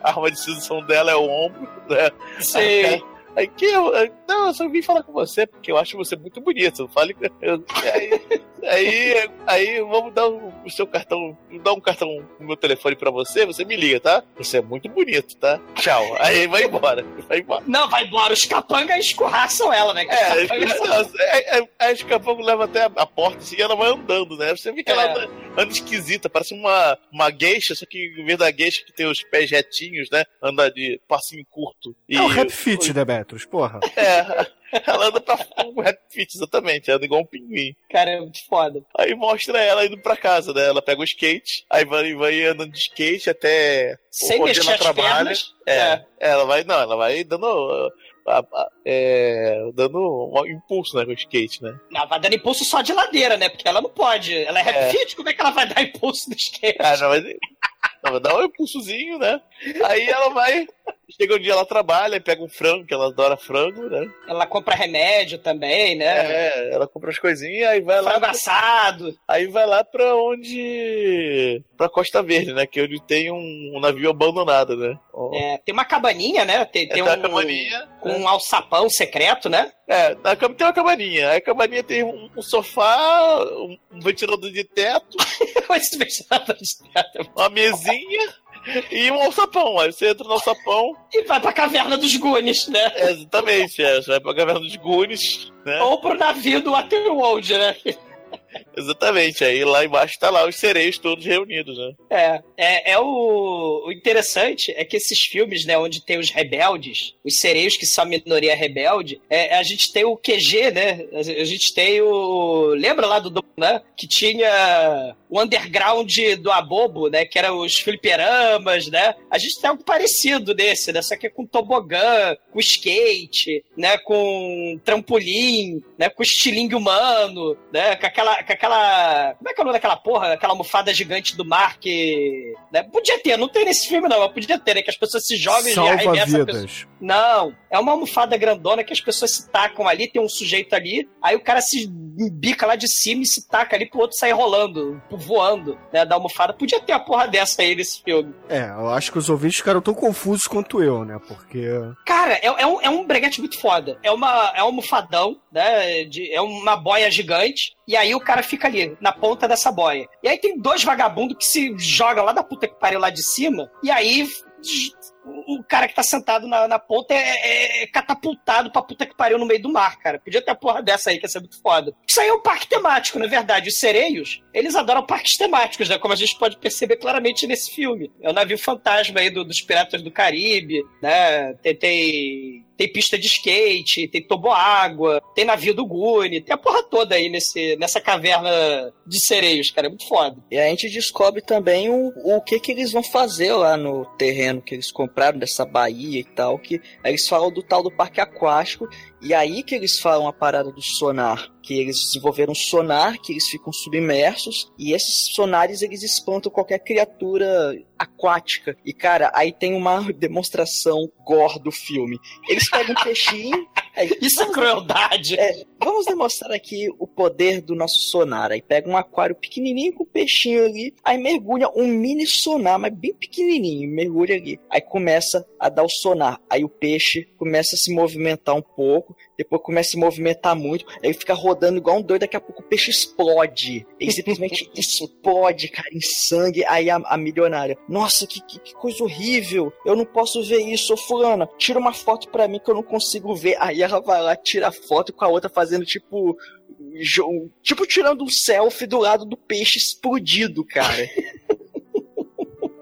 A arma de sedução dela é o ombro, né? Sim. Aí, Aí que eu, não, eu só vim falar com você porque eu acho você muito bonito. Fale, eu, aí, aí, aí vamos dar o, o seu cartão, dar um cartão no meu telefone pra você, você me liga, tá? Você é muito bonito, tá? Tchau. Aí vai embora, vai embora. Não, vai embora. Os capangas escorraçam ela, né? É, é, é, é, os capangas levam até a, a porta assim, e ela vai andando, né? Você vê que ela é. anda, anda, esquisita, parece uma, uma gueixa, só que em vez da gueixa que tem os pés retinhos, né? Anda de passinho curto. E, é o rap fit, né, metros, porra. É. Ela anda pra um rap fit, exatamente. Anda igual um pinguim. Cara, é muito foda. Aí mostra ela indo pra casa, né? Ela pega o skate, aí vai, vai andando de skate até Sem onde ela trabalha. Pernas. É, é. Ela vai, não, ela vai dando. É, dando um impulso né, com o skate, né? Ela vai dando impulso só de ladeira, né? Porque ela não pode. Ela é rap é. fit, como é que ela vai dar impulso no skate? Ah, não, mas. Não, vai dar um impulsozinho, né? Aí ela vai. Chega um dia ela trabalha, pega um frango, que ela adora frango, né? Ela compra remédio também, né? É, ela compra as coisinhas, aí vai frango lá. assado. Aí vai lá pra onde. pra Costa Verde, né? Que é onde tem um, um navio abandonado, né? Oh. É, tem uma cabaninha, né? Tem, tem, é, tem um, uma cabaninha. Com um alçapão secreto, né? É, tem uma cabaninha. A cabaninha tem um, um sofá, um, um ventilador de teto. Esse ventilador de teto. Uma mesinha e um alçapão. Aí você entra no alçapão. E vai pra caverna dos Gunes, né? É, exatamente, é. Você vai pra caverna dos Gunes, né? Ou pro navio do Waterworld, né? Exatamente, aí lá embaixo tá lá os sereios todos reunidos, né? É, é, é o, o, interessante é que esses filmes, né, onde tem os rebeldes, os sereios que são a minoria rebelde, é, a gente tem o QG, né? A gente tem o. Lembra lá do né? Que tinha o underground do Abobo, né? Que era os fliperamas, né? A gente tem algo parecido desse, né? Só que é com tobogã, com skate, né? Com trampolim, né? Com estilingue humano, né? Com aquela, com aquela... Como é que é o nome daquela porra? Aquela almofada gigante do mar que... Né? Podia ter, não tem nesse filme não, mas podia ter, né? Que as pessoas se jogam Salva e arremessam vidas. Não, é uma almofada grandona que as pessoas se tacam ali, tem um sujeito ali, aí o cara se bica lá de cima e se taca ali pro outro sair rolando, voando, né, da almofada. Podia ter a porra dessa aí nesse filme. É, eu acho que os ouvintes ficaram tão confusos quanto eu, né, porque... Cara, é, é, um, é um breguete muito foda. É, uma, é um almofadão, né, de, é uma boia gigante, e aí o cara fica ali, na ponta dessa boia. E aí tem dois vagabundos que se jogam lá da puta que pariu lá de cima, e aí o cara que tá sentado na, na ponta é, é, é catapultado pra puta que pariu no meio do mar, cara. Podia ter a porra dessa aí, que ia ser muito foda. Isso aí é um parque temático, na verdade. Os sereios, eles adoram parques temáticos, né? Como a gente pode perceber claramente nesse filme. É o navio fantasma aí do, dos Piratas do Caribe, né? Tem, tem pista de skate, tem toboágua, tem navio do Gune, tem a porra toda aí nesse, nessa caverna de sereios, cara, é muito foda. E a gente descobre também o, o que que eles vão fazer lá no terreno que eles compraram dessa baía e tal, que eles falam do tal do parque aquático e aí que eles falam a parada do sonar, que eles desenvolveram um sonar, que eles ficam submersos, e esses sonares eles espantam qualquer criatura aquática. E cara, aí tem uma demonstração gore do filme. Eles pegam um peixinho. É, Isso é crueldade! É, vamos demonstrar aqui o poder do nosso sonar. Aí pega um aquário pequenininho com um peixinho ali, aí mergulha um mini sonar, mas bem pequenininho, mergulha ali. Aí começa a dar o sonar. Aí o peixe começa a se movimentar um pouco, depois começa a se movimentar muito, aí fica rodando igual um doido, daqui a pouco o peixe explode. Ele simplesmente explode, cara, em sangue. Aí a, a milionária, nossa, que, que, que, coisa horrível, eu não posso ver isso, ô fulana, tira uma foto pra mim que eu não consigo ver. Aí ela vai lá, tira a foto com a outra fazendo tipo. Tipo tirando um selfie do lado do peixe explodido, cara.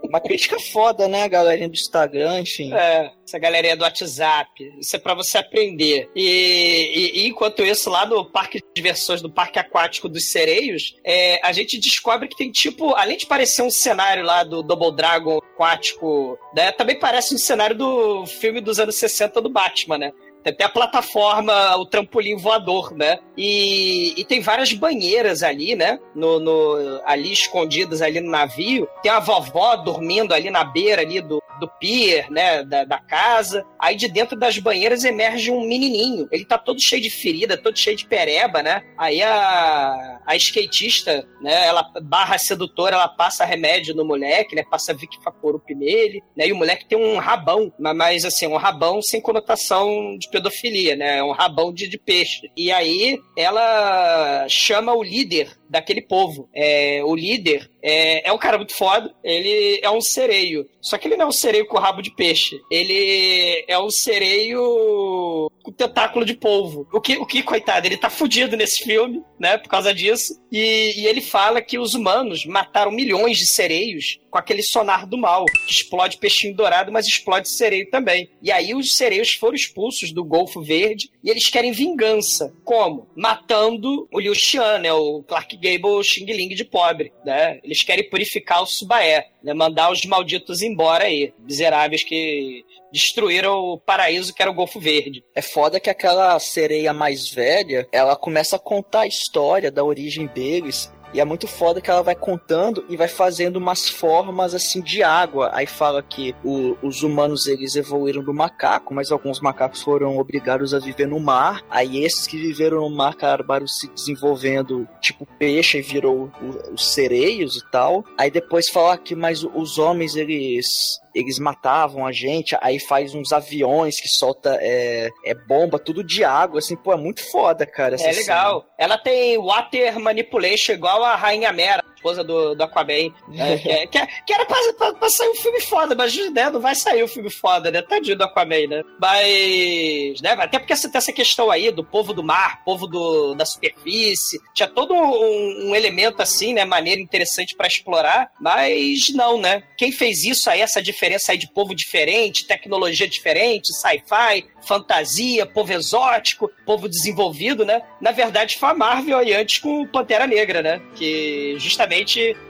Uma crítica foda, né, galerinha do Instagram, enfim. É, essa galerinha do WhatsApp. Isso é para você aprender. E, e, e, enquanto isso, lá no parque de diversões, do parque aquático dos sereios, é, a gente descobre que tem tipo, além de parecer um cenário lá do Double Dragon aquático, né, também parece um cenário do filme dos anos 60 do Batman, né? Tem até a plataforma, o trampolim voador, né? E, e tem várias banheiras ali, né? No, no, ali escondidas ali no navio. Tem a vovó dormindo ali na beira ali do, do pier, né, da, da, casa. Aí de dentro das banheiras emerge um menininho. Ele tá todo cheio de ferida, todo cheio de pereba, né? Aí a, a skatista, né, ela barra sedutora, ela passa remédio no moleque, né? Passa Vic Vaporub nele, né? E o moleque tem um rabão, mas assim, um rabão sem conotação de pedofilia, né? É um rabão de, de peixe. E aí ela chama o líder daquele povo. É, o líder é, é um cara muito foda, ele é um sereio. Só que ele não é um sereio com rabo de peixe. Ele é um sereio com tentáculo de polvo. O que, o que coitado, ele tá fudido nesse filme, né, por causa disso. E, e ele fala que os humanos mataram milhões de sereios com aquele sonar do mal, que explode peixinho dourado, mas explode sereio também. E aí os sereios foram expulsos do Golfo Verde e eles querem vingança. Como? Matando o Liu Xian, né, o Clark Gable Xing Ling de pobre, né? Eles querem purificar o Subaé, né, mandar os malditos embora aí, miseráveis que destruíram o paraíso que era o Golfo Verde. É foda que aquela sereia mais velha, ela começa a contar a história da origem deles e é muito foda que ela vai contando e vai fazendo umas formas assim de água. Aí fala que o, os humanos eles evoluíram do macaco, mas alguns macacos foram obrigados a viver no mar. Aí esses que viveram no mar acabaram se desenvolvendo tipo peixe e virou os sereios e tal. Aí depois fala que mas os homens eles eles matavam a gente, aí faz uns aviões que solta é, é bomba, tudo de água, assim, pô, é muito foda, cara. é legal. Cena. Ela tem water manipulation igual a Rainha Mera esposa do, do Aquaman. Né? que, é, que, é, que, era pra, pra, pra, sair um filme foda, mas né, não vai sair um filme foda, né? Tadinho do Aquaman, né? Mas, né? Até porque você tem essa questão aí do povo do mar, povo do, da superfície. Tinha todo um, um elemento assim, né? Maneiro, interessante para explorar, mas não, né? Quem fez isso aí, essa diferença aí de povo diferente, tecnologia diferente, sci-fi, fantasia, povo exótico, povo desenvolvido, né? Na verdade, foi a Marvel aí antes com Pantera Negra, né? Que justamente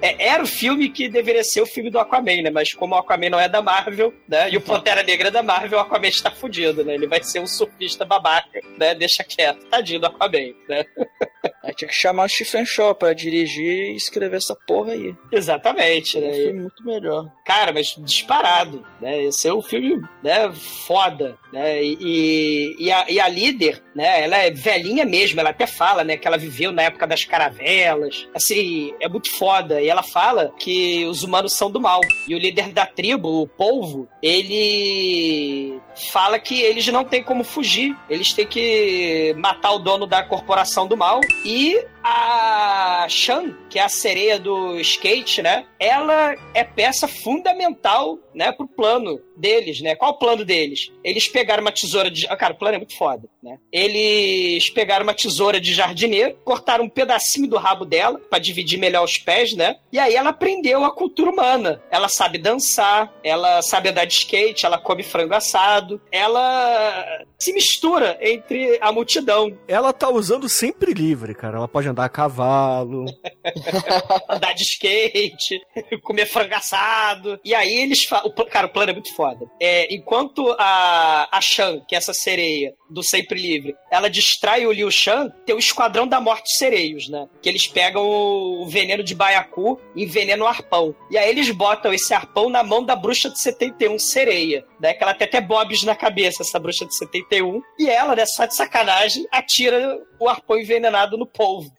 é, era o filme que deveria ser o filme do Aquaman, né? Mas como o Aquaman não é da Marvel, né? E o Pantera Negra é da Marvel, o Aquaman está fudido, né? Ele vai ser um surfista babaca, né? Deixa quieto. Tadinho do Aquaman, né? Aí tinha que chamar o Stephen Shaw pra dirigir e escrever essa porra aí. Exatamente, né? Um filme muito melhor. Cara, mas disparado, né? Esse é um filme, né? Foda, né? E, e, a, e a líder, né? Ela é velhinha mesmo, ela até fala, né? Que ela viveu na época das caravelas. Assim, é muito foda. E ela fala que os humanos são do mal. E o líder da tribo, o polvo, ele fala que eles não têm como fugir. Eles têm que matar o dono da corporação do mal e A Shan, que é a sereia do skate, né? Ela é peça fundamental, né, pro plano deles, né? Qual o plano deles? Eles pegaram uma tesoura de. Ah, cara, o plano é muito foda, né? Eles pegaram uma tesoura de jardineiro, cortaram um pedacinho do rabo dela para dividir melhor os pés, né? E aí ela aprendeu a cultura humana. Ela sabe dançar, ela sabe andar de skate, ela come frango assado, ela se mistura entre a multidão. Ela tá usando sempre livre, cara. Ela pode andar a cavalo. andar de skate, comer frango assado. E aí eles falam. Cara, o plano é muito foda. É, enquanto a, a Shan, que é essa sereia do Sempre Livre, ela distrai o Liu Shan, tem o Esquadrão da Morte Sereios, né? Que eles pegam o veneno de Baiacu e envenenam o arpão. E aí eles botam esse arpão na mão da bruxa de 71, sereia. Né? Que ela tem até bobs na cabeça, essa bruxa de 71. E ela, né, só de sacanagem, atira o arpão envenenado no polvo.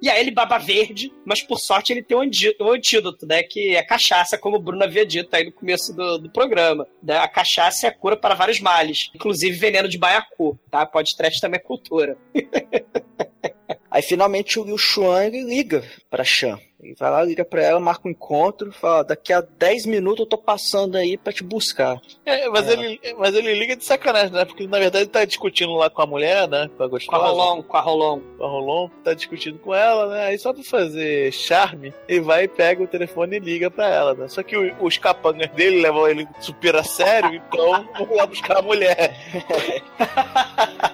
E aí ele baba verde, mas por sorte ele tem um, um antídoto, né? Que é cachaça, como o Bruno havia dito aí no começo do, do programa. Né? A cachaça é a cura para vários males, inclusive veneno de baiacu, tá? Pode trash também é cultura. aí finalmente o Liu liga pra Shan. Ele vai lá, liga pra ela, marca um encontro, fala, daqui a 10 minutos eu tô passando aí pra te buscar. É, mas, é. Ele, mas ele liga de sacanagem, né? Porque na verdade ele tá discutindo lá com a mulher, né? Com a gostosa. Com a Rolon, com a Rolon. Com a Rolon, tá discutindo com ela, né? Aí só pra fazer charme, ele vai, pega o telefone e liga pra ela, né? Só que o, os capangas dele levam ele super a sério, então vão lá buscar a mulher.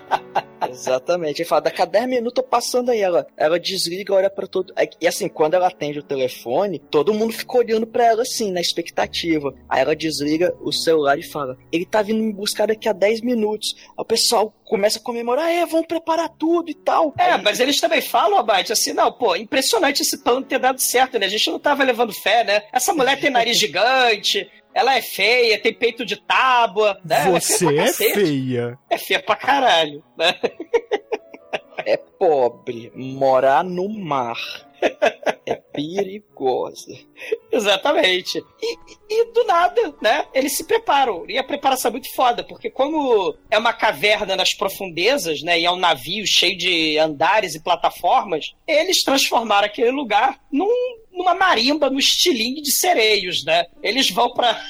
Exatamente. Ele fala, daqui a 10 minutos eu passando aí. Ela, ela desliga, olha para todo. E assim, quando ela atende o telefone, todo mundo fica olhando para ela assim, na expectativa. Aí ela desliga o celular e fala: Ele tá vindo me buscar daqui a 10 minutos. Aí o pessoal começa a comemorar, é, vamos preparar tudo e tal. É, aí... mas eles também falam, Abate, assim, não, pô, impressionante esse plano ter dado certo, né? A gente não tava levando fé, né? Essa mulher tem nariz gigante, ela é feia, tem peito de tábua. Né? Você é feia, é feia. É feia pra caralho, né? É pobre, morar no mar. É perigosa. Exatamente. E, e, do nada, né? Eles se preparam. E a preparação é muito foda, porque como é uma caverna nas profundezas, né? E é um navio cheio de andares e plataformas, eles transformaram aquele lugar num, numa marimba no estilingue de sereios, né? Eles vão pra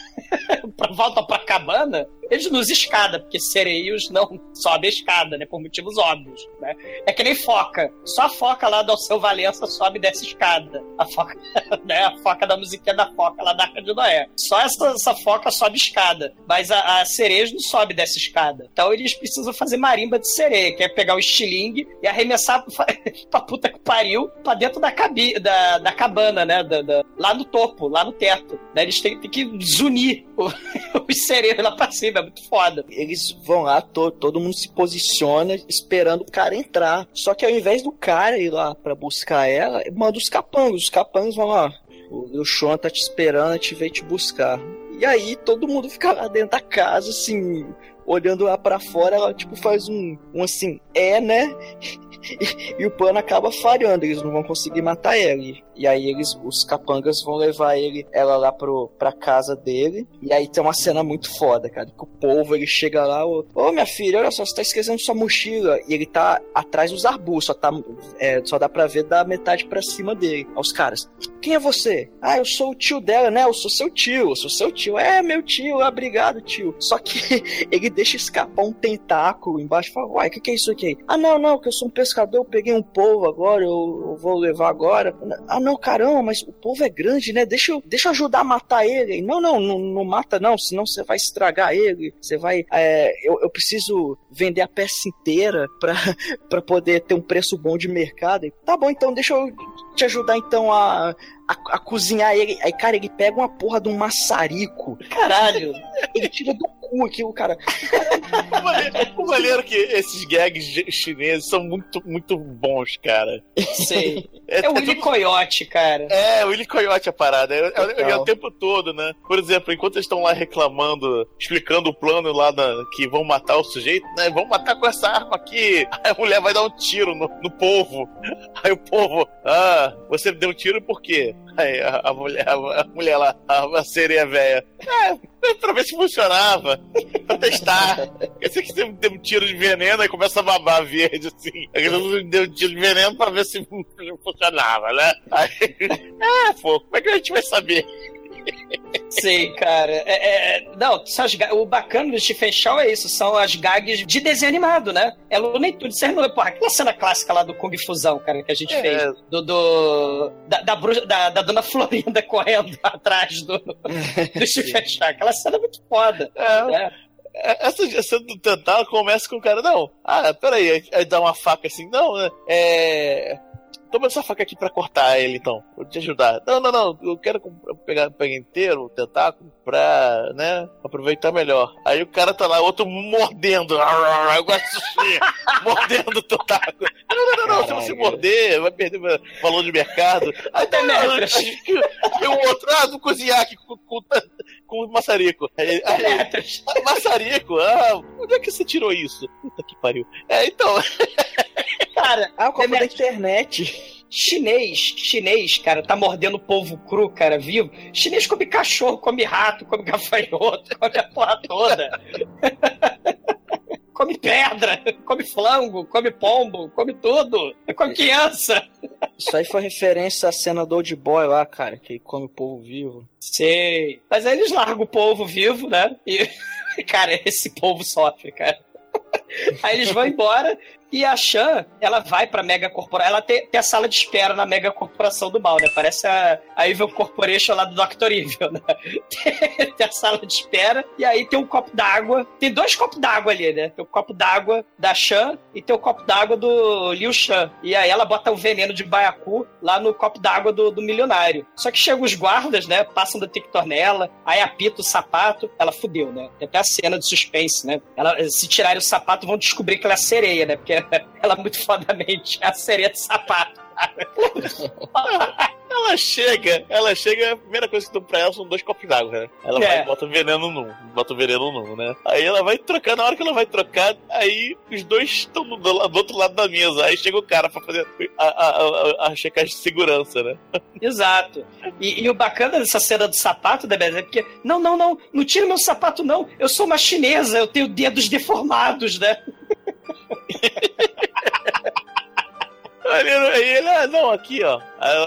volta pra cabana eles nos escada, porque sereios não sobem a escada, né? Por motivos óbvios, né? É que nem foca. Só a foca lá do Alceu Valença sobe e desce escada. A foca, né? A foca da musiquinha da foca lá da Arca de Noé. Só essa, essa foca sobe escada. Mas a, a sereia não sobe dessa escada. Então eles precisam fazer marimba de sereia, que é pegar o estilingue e arremessar pra puta que pariu pra dentro da, cabi, da, da cabana, né? Da, da, lá no topo, lá no teto. Né? Eles têm, têm que zunir os sereios lá pra cima é muito foda. Eles vão lá, to, todo mundo se posiciona esperando o cara entrar. Só que ao invés do cara ir lá para buscar ela, manda os capangos. Os capangos vão lá. O, o Sean tá te esperando, te veio te buscar. E aí todo mundo fica lá dentro da casa, assim, olhando lá para fora, ela tipo faz um, um assim, é, né? e, e, o plano acaba falhando, eles não vão conseguir matar ele. E aí eles, os capangas vão levar ele, ela lá pro, pra casa dele. E aí tem uma cena muito foda, cara. Que o povo ele chega lá, ô oh, minha filha, olha só, você tá esquecendo sua mochila. E ele tá atrás dos arbustos, só, tá, é, só dá pra ver da metade pra cima dele. Aos caras, quem é você? Ah, eu sou o tio dela, né? Eu sou seu tio, eu sou seu tio. É, meu tio, obrigado, tio. Só que ele deixa escapar um tentáculo embaixo e fala, uai, o que, que é isso aqui? Ah, não, não, que eu sou um pescador, eu peguei um polvo agora, eu, eu vou levar agora. Ah, não não, caramba, mas o povo é grande, né? Deixa eu, deixa eu ajudar a matar ele. Não, não, não, não mata não, senão você vai estragar ele. Você vai. É, eu, eu preciso vender a peça inteira pra, pra poder ter um preço bom de mercado. Tá bom, então deixa eu te ajudar então a, a, a, cozinhar ele. Aí, cara, ele pega uma porra de um maçarico. Caralho. ele tira do cu aqui, o cara. maneiro é que esses gags chineses são muito, muito bons, cara. Sei. É, é o Willy tudo... Coyote, cara. É, o Willy Coyote a parada. É, é, é, o tempo todo, né? Por exemplo, enquanto eles estão lá reclamando, explicando o plano lá na, que vão matar o sujeito, né? Vão matar com essa arma aqui. Aí a mulher vai dar um tiro no, no povo. Aí o povo, ah, você deu um tiro por quê? Aí a, a mulher, a, a mulher lá, a, a sereia velha. É, pra ver se funcionava. Pra testar. Eu sei que você deu um tiro de veneno e começa a babar verde, assim. Aí deu um tiro de veneno pra ver se funcionava, né? Aí, ah, pô, como é que a gente vai saber? Sim, cara. É, é, não, são as, o bacana do Stephen Chow é isso, são as gags de desenho animado, né? É Looney Tunes. Vocês não porra, aquela cena clássica lá do Kung Fusão, cara, que a gente É. fez. Do, do- da, da, bruxa- da, da dona Florinda correndo atrás do, do Stephen Chow. Aquela cena é muito foda. É, né? Essa cena do tentáculo começa com o cara, não. Ah, peraí, aí, aí dá uma faca assim, não, né? É. Toma essa faca aqui pra cortar ele, então. Vou te ajudar. Não, não, não. Eu quero pegar, pegar inteiro o tentáculo pra, né, aproveitar melhor. Aí o cara tá lá, outro mordendo. Eu gosto de mordendo o tentáculo. Não, não, não, não. Se você morder, vai perder valor de mercado. Aí tá E o outro, ah, do cozinhar aqui com, com, com maçarico. Aí, aí, Metros. Maçarico? Ah, onde é que você tirou isso? Puta que pariu. É, então. Cara, Ah, o copo da internet. chinês, chinês, cara, tá mordendo polvo cru, cara, vivo. Chinês come cachorro, come rato, come gafanhoto, come a porra toda. come pedra, come flango, come pombo, come tudo. Come criança. Isso aí foi referência à cena do Old Boy lá, cara, que come o povo vivo. Sei. Mas aí eles largam o polvo vivo, né? E, cara, esse polvo sofre, cara. Aí eles vão embora e a Shan, ela vai pra Mega Corporação. Ela tem, tem a sala de espera na Mega Corporação do mal, né? Parece a, a Evil Corporation lá do Dr. Evil, né? Tem, tem a sala de espera e aí tem um copo d'água. Tem dois copos d'água ali, né? Tem o copo d'água da Shan e tem o copo d'água do Liu Shan. E aí ela bota o veneno de baiacu lá no copo d'água do, do milionário. Só que chegam os guardas, né? Passam detector nela, aí apita o sapato, ela fudeu, né? Tem até a cena de suspense, né? Ela, se tirarem o sapato, vão descobrir que ela é sereia, né? Porque ela muito fodamente é a sereia de sapato. Ela chega, ela chega, a primeira coisa que dão pra ela são dois copos d'água, né? Ela É. vai e bota o veneno num, bota o veneno num, né? Aí ela vai trocar, na hora que ela vai trocar, aí os dois estão do, do outro lado da mesa. Aí chega o cara pra fazer a, a, a, a checagem de segurança, né? Exato. E, e o bacana dessa cena do sapato, da é porque, não, não, não, não tira meu sapato, não. Eu sou uma chinesa, eu tenho dedos deformados, né? Aí ele, ah, não, aqui, ó.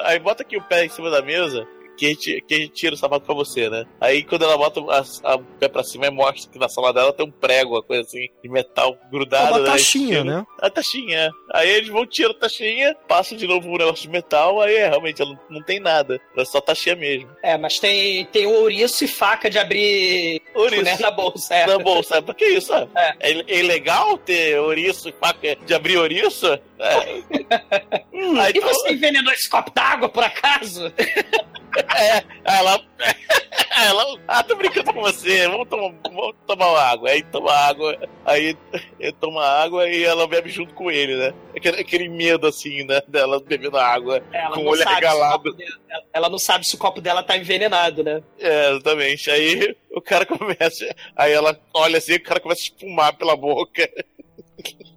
Aí bota aqui o pé em cima da mesa. Que a, gente, que a gente tira o sapato pra você, né? Aí quando ela bota a- a- o pé pra cima, aí mostra que na sala dela tem um prego, uma coisa assim, de metal grudado. É uma né? taxinha, né? A taxinha, é. Aí eles vão tirar a taxinha, passam de novo o negócio de metal, aí é, realmente ela não, não tem nada. É só taxinha mesmo. É, mas tem, tem um ouriço e faca de abrir Ouriço. né, na bolsa. É. Na bolsa, pra que isso? É, É. é ilegal ter ouriço e faca de abrir ouriço? É. Hum, Aí e você envenenou esse copo d'água, por acaso? É, ela. Ela. Ah, tô brincando com você, vamos tomar, vamos tomar água. Aí toma água, aí toma água e ela bebe junto com ele, né? Aquele, aquele medo assim, né? Dela bebendo água Ela com o olho sabe se o arregalado. copo dela- ela- Ela não sabe se o copo dela tá envenenado, né? É, exatamente. Aí o cara começa. Aí ela olha assim, o cara começa a espumar pela boca.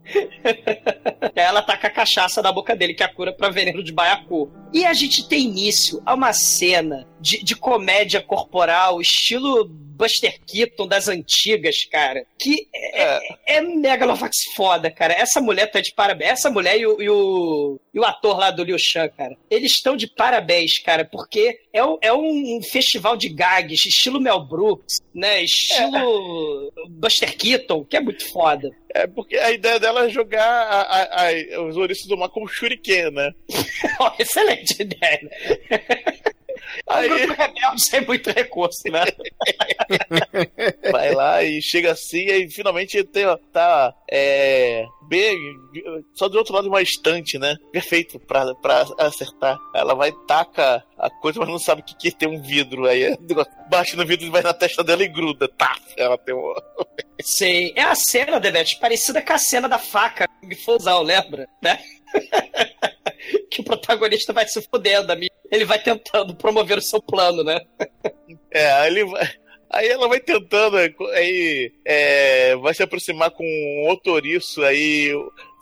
Ela tá com a cachaça na boca dele, que é a cura pra veneno de baiacu. E a gente tem início a uma cena de, de comédia corporal, estilo Buster Keaton das antigas, cara. Que é, é Megalovax foda, cara. Essa mulher tá de parabéns. Essa mulher e o, e o, e o ator lá do Liu Shan, cara. Eles estão de parabéns, cara, porque é, um- é um festival de gags, estilo Mel Brooks, né? Estilo Buster Keaton, que é muito foda. É porque a ideia dela é jogar a- a- a- os ouriços do mar como shuriken, né? Excelente ideia. Aí- O grupo rebelde sem muito recurso, né? Vai lá e chega assim, e finalmente tem, tá é, bem, só do outro lado de uma estante, né? Perfeito pra, pra acertar. Ela vai taca a coisa, mas não sabe o que, que é ter um vidro. Aí bate no vidro, vai na testa dela e gruda. Tá, ela tem um. Sim. É a cena, Devete, parecida com a cena da faca de Fusão, lembra? Né? que o protagonista vai se fudendo, amigo. Ele vai tentando promover o seu plano, né? É, aí ele vai. Aí ela vai tentando, aí é, vai se aproximar com um otoriço, aí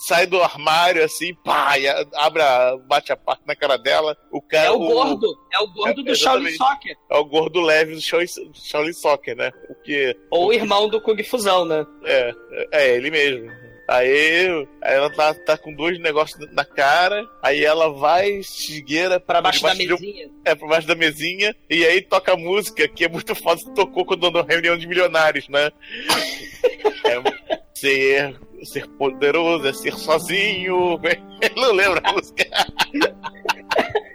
sai do armário assim, pá, e abre, a, bate a parte na cara dela. O cara, É o gordo, é o gordo do Shaolin. Soccer. É o gordo leve do Shaolin, Shaolin Soccer, né? O que Ou o irmão do Kung Fusão, né? é, é ele mesmo. Aí, aí ela tá, tá com dois negócios na cara, aí ela vai, esgueira Pra baixo da de um- mesinha. é, por baixo da mesinha, e aí toca música, que é muito foda, que tocou quando na reunião de milionários, né? É, ser, ser poderoso é ser sozinho. Eu não lembro a música.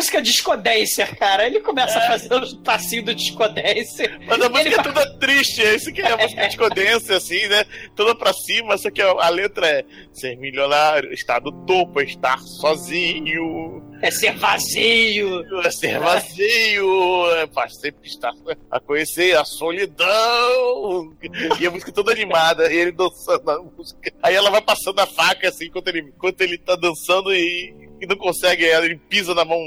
É a música Disco Dancer, cara. Ele começa a fazer os passinhos do Disco Dancer. Mas a música Ele é toda triste, é isso que é a música de codência, assim, né? Toda pra cima, só que a, letra é ser milionário, estar no topo, é estar sozinho, É ser vazio. é ser vazio, é sempre estar a conhecer a solidão. E a música toda animada, e ele dançando a música. Aí ela vai passando a faca, assim, enquanto ele, enquanto ele tá dançando e, e não consegue, ela, ele pisa na mão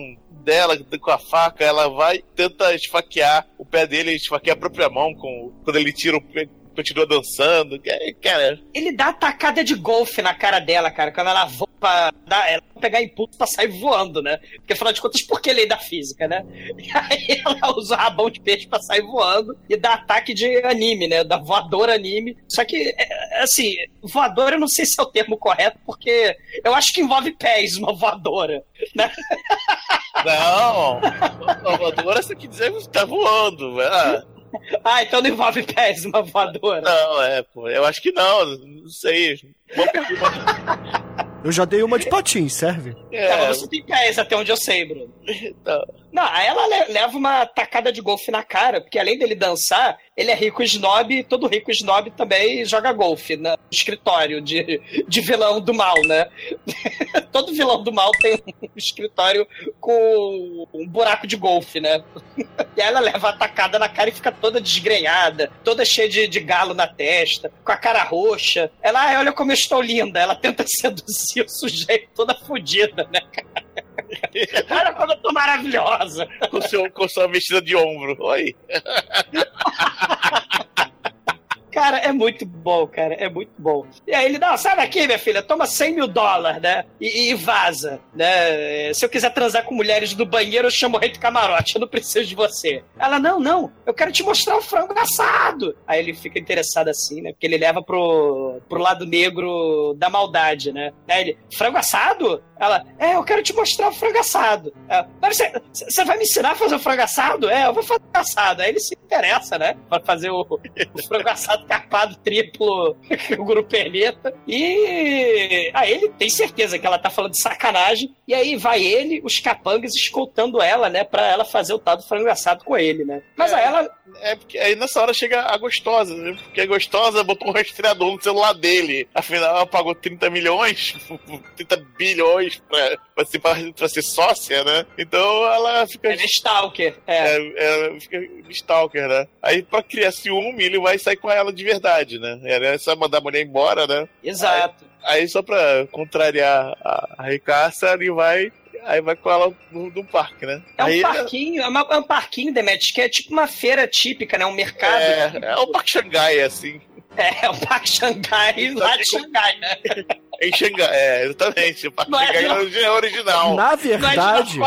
dela com a faca, ela vai tenta esfaquear o pé dele, esfaquear a própria mão com, quando ele tira o pé, continua dançando. É, Cara, Ele dá tacada de golfe na cara dela, cara, quando ela voa pra dar, ela pegar impulso pra sair voando, né? Porque afinal de contas, por que lei da física, né? E aí ela usa o rabão de peixe pra sair voando e dá ataque de anime, né? Da voadora anime. Só que, é, assim, voadora eu não sei se é o termo correto, porque eu acho que envolve pés uma voadora, né? não, a voadora você quer dizer que você tá voando, ah, Ah, então não envolve pés uma voadora. Não, é, pô, eu acho que não, não sei. Boa pergunta. Eu já dei uma de patins, serve? É, Tá, mas você tem pés até onde eu sei, Bruno. então, Não, aí ela le- leva uma tacada de golfe na cara, porque além dele dançar, ele é rico snob e todo rico snob também joga golfe no escritório de, de vilão do mal, né? todo vilão do mal tem um escritório com um buraco de golfe, né? e aí ela leva a tacada na cara e fica toda desgrenhada, toda cheia de, de galo na testa, com a cara roxa. Ela, olha como eu estou linda. Ela tenta seduzir o sujeito toda fodida, né? Olha como eu tô maravilhosa. com, seu, com sua vestida de ombro. Oi. Cara, é muito bom, cara, é muito bom. E aí ele, não, sai daqui, minha filha, toma 100 mil dólares, né? E, e vaza, né? Se eu quiser transar com mulheres do banheiro, eu chamo o rei do camarote, eu não preciso de você. Ela, não, não, eu quero te mostrar o frango assado. Aí ele fica interessado assim, né? Porque ele leva pro, pro lado negro da maldade, né? Aí ele, frango assado? Ela, é, eu quero te mostrar o frango assado. Ela, mas você, você vai me ensinar a fazer o frango assado? É, eu vou fazer o assado. Aí ele se interessa, né? Pra fazer o, o frango assado carpado triplo o grupo perneta. E aí ele tem certeza que ela tá falando de sacanagem. E aí vai ele, os capangas, escoltando ela, né? Pra ela fazer o tal do frango assado com ele, né? Mas É. aí ela. É porque aí nessa hora chega a gostosa, né? Porque a gostosa botou um rastreador no celular dele. Afinal, ela pagou 30 milhões, 30 bilhões pra, pra, ser, pra, ser sócia, né? Então ela fica. É stalker. É. É, ela fica stalker, né? Aí pra criar ciúme, ele vai sair com ela de verdade, né? É só mandar a mulher embora, né? Exato. Aí só pra contrariar a, a ricaça, ele vai. Aí vai com ela no, no parque, né? É um aí, parquinho, é, uma- é um parquinho, Demetrius, que é tipo uma feira típica, né? Um mercado. É, é o Parque Xangai, assim. É, é o Parque Xangai lá de Xangai, né? Em Xangai, é, exatamente. O Parque é, Xangai não. é original. Na Não é de verdade,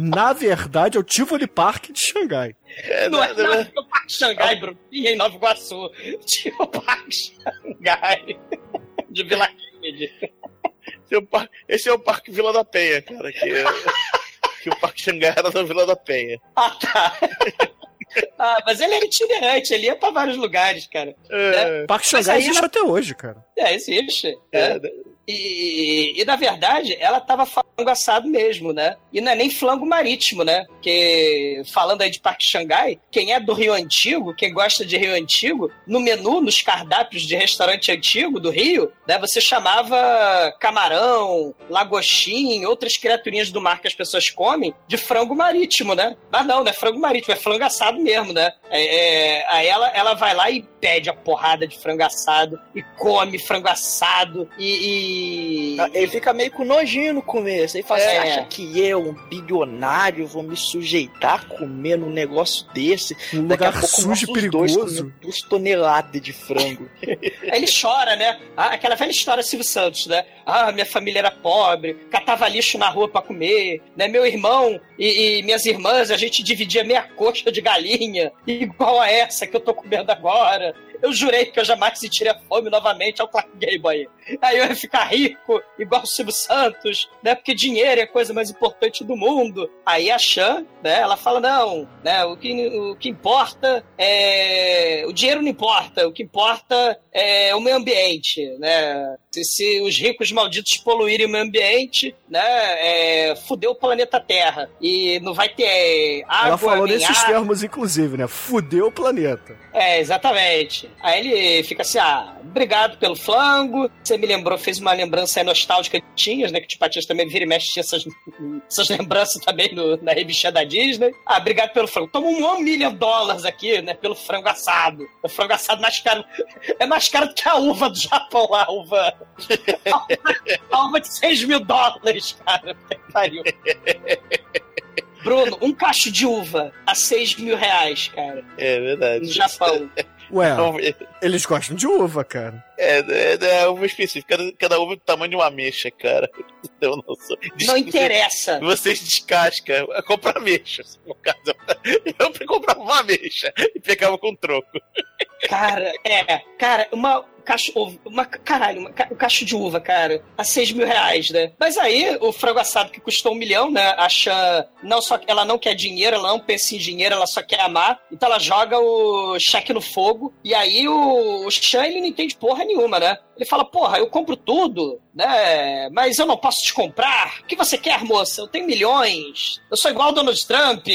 na verdade, é o Tivoli Park de Xangai. É, não é, não, não não, é o Parque Xangai, Bruno. E em Nova Iguaçu. O Parque Xangai de Vila Kennedy. esse, é o parque, esse é o Parque Vila da Penha, cara. Que, é- que o Parque Xangai era na Vila da Penha. Ah, tá. Ah, mas ele era itinerante, ele ia pra vários lugares, cara. É, Parque Mas Xangai existe ela- até hoje, cara. É, existe. é, É. E, e, na verdade, ela tava flango assado mesmo, né? E não é nem flango marítimo, né? Porque, falando aí de Parque Xangai, quem é do Rio Antigo, quem gosta de Rio Antigo, no menu, nos cardápios de restaurante antigo do Rio, né? Você chamava camarão, lagostim, outras criaturinhas do mar que as pessoas comem, de frango marítimo, né? Mas não, não é frango marítimo, é frango assado mesmo, né? É, é, aí ela, ela vai lá e pede a porrada de frango assado e come frango assado e, E ele fica meio com nojinho no começo. Ele fala, É. você acha que eu, um bilionário, vou me sujeitar a comer num negócio desse? Um Daqui a lugar pouco sujo e perigoso. duas toneladas de frango. Aí ele chora, né? Ah, aquela velha história Silvio Santos, né? Ah, minha família era pobre, catava lixo na rua pra comer, né? Meu irmão e, e minhas irmãs, a gente dividia meia coxa de galinha, igual a essa que eu tô comendo agora. Eu jurei que eu jamais sentiria fome novamente ao Clark Gable aí. Aí eu ia ficar rico, igual o Silvio Santos, né? Porque dinheiro é a coisa mais importante do mundo. Aí a Chan, né? Ela fala, não, né? O que, o que importa é... O dinheiro não importa, o que importa é o meio ambiente, né? Se, se os ricos malditos poluírem o meio ambiente, né? É, fudeu o planeta Terra. E não vai ter água, Ela falou nesses termos, inclusive, né? Fudeu o planeta. É, exatamente. Aí ele fica assim, ah, obrigado pelo flango. Você me lembrou, fez uma lembrança nostálgica que tinhas, né? Que o Tipatias também vira e mexe tinha essas, essas lembranças também no- na revista da Disney. Ah, obrigado pelo frango. Toma um one million dólares aqui, né? Pelo frango assado. O frango assado mais caro. É mais caro do que a uva do Japão lá, a uva. A uva, a uva de 6 mil dólares, cara. Que Pariu. Bruno, um cacho de uva a 6 mil reais, cara. É verdade. No Japão. Ué, Não, eles gostam de uva, cara. É, é, é uva específica. Cada, cada uva é do tamanho de uma ameixa, cara. Eu não sou. Não interessa. Vocês descascam, compra ameixa. No caso, eu comprava uma ameixa e pegava com troco. Cara, é. Cara, uma cacho, uma, caralho, uma, um cacho de uva, cara, a 6 mil reais, né? Mas aí, o frango assado que custou um milhão, né? Acha. Não só, ela não quer dinheiro, ela não pensa em dinheiro, ela só quer amar. Então ela joga o cheque no fogo. E aí o, o Chan, ele não entende porra nenhuma, né? Ele fala, porra, eu compro tudo, né? Mas eu não posso te comprar. O que você quer, moça? Eu tenho milhões. Eu sou igual o Donald Trump,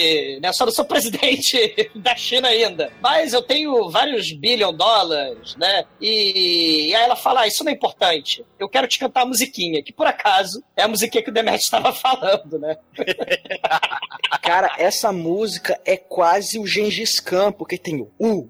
né? Só não sou presidente da China ainda. Mas eu tenho vários bilhão dólares, né? E, e aí ela fala, ah, isso não é importante. Eu quero te cantar a musiquinha, que por acaso é a musiquinha que o Demet estava falando, né? Cara, essa música é quase o Gengis Khan, porque tem o U,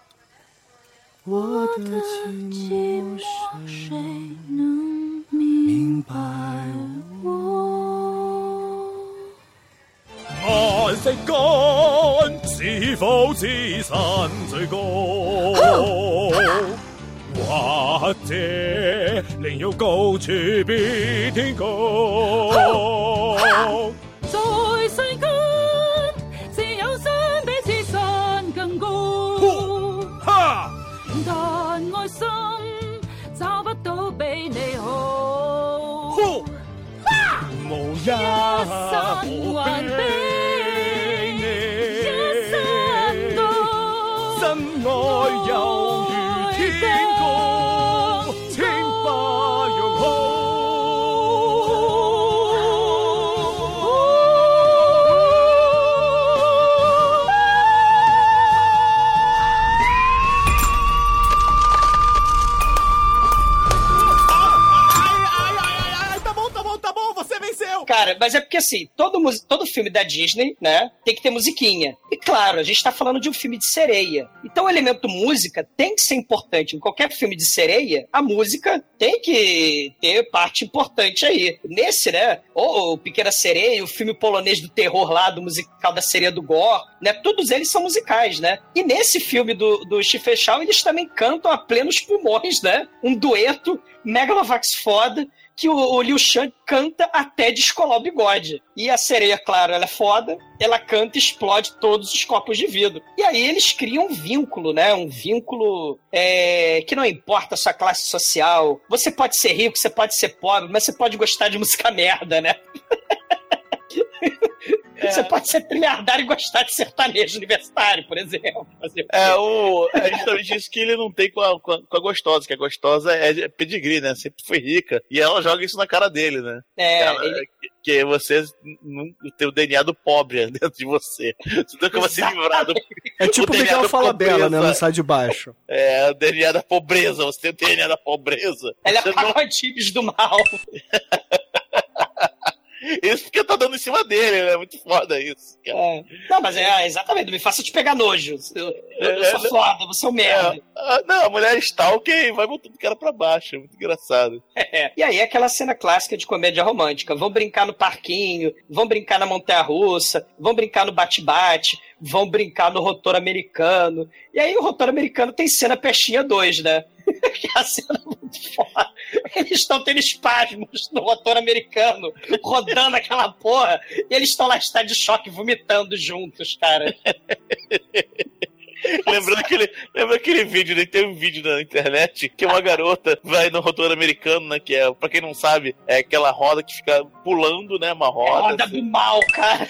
我的寂寞谁能明白我？顏色間是否自身最高？或者另有高处比天高？在世間，心找不到比你好。無一生還比一生高，真愛猶 Cara, mas é porque assim, todo, todo filme da Disney, né, tem que ter musiquinha. E claro, a gente tá falando de um filme de sereia. Então o elemento música tem que ser importante. Em qualquer filme de sereia, a música tem que ter parte importante aí. Nesse, né, ou Pequena Sereia, o filme polonês do terror lá, do musical da sereia do Gore, né, todos eles são musicais, né? E nesse filme do, do Chow, eles também cantam a plenos pulmões, né? Um dueto Megalovax foda que o, o Liu Shan canta até descolar o bigode. E a sereia, claro, ela é foda, ela canta e explode todos os copos de vidro. E aí eles criam um vínculo, né? Um vínculo é, que não importa a sua classe social. Você pode ser rico, você pode ser pobre, mas você pode gostar de música merda, né? Você pode ser trilhardário e gostar de sertanejo universitário, por exemplo. É, o, é justamente isso que ele não tem com a, com a, com a gostosa, que a gostosa é pedigree, né? Sempre foi rica. E ela joga isso na cara dele, né? É, Ela- ele- Que você não tem o DNA do pobre dentro de você. Você nunca vai se livrar do. É tipo o DNA Miguel da Fala Bela, né? sai de baixo. É, o DNA da pobreza. Você tem o DNA da pobreza. Ela é não- do mal. Isso porque tá dando em cima dele, né? Muito foda isso. cara. É. Não, mas é exatamente, não me faça te pegar nojo. Eu, eu, eu sou É, foda, você é um merda. Ah, não, a mulher stalker e vai botando o cara pra baixo. É muito engraçado. É. E aí é aquela cena clássica de comédia romântica. Vão brincar no parquinho, vão brincar na montanha-russa, vão brincar no bate-bate, vão brincar no rotor americano. E aí o rotor americano tem cena peixinha 2, né? Que é a cena muito foda. Eles estão tendo espasmos no rotor americano, rodando aquela porra, e eles estão lá, está de choque, vomitando juntos, cara. Lembrando aquele, lembra aquele vídeo, né? Tem um vídeo na internet que uma garota vai no rotor americano, né? Que é, pra quem não sabe, é aquela roda que fica pulando, né? Uma É roda. roda do mal, cara.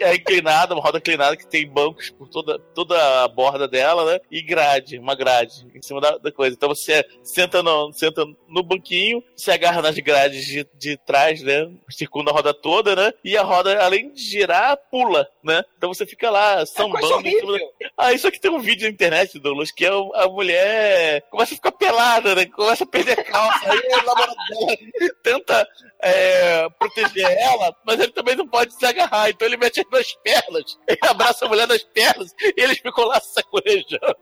é inclinada, uma roda inclinada que tem bancos por toda, toda a borda dela, né? E grade, uma grade em cima da, da coisa. Então você senta no, senta no banquinho, se agarra nas grades de, de trás, né? Circunda a roda toda, né? E a roda, além de girar, pula, né? Então você fica lá É coisa sambando. em cima da- horrível. Ah, isso aqui tem um vídeo na internet, Douglas, que é a mulher começa a ficar pelada, né? Começa a perder a calça. Aí o namorado tenta é, proteger ela, mas ele também não pode se agarrar. Então ele mete as duas pernas, ele abraça a mulher nas pernas e eles ficam lá sacolejando.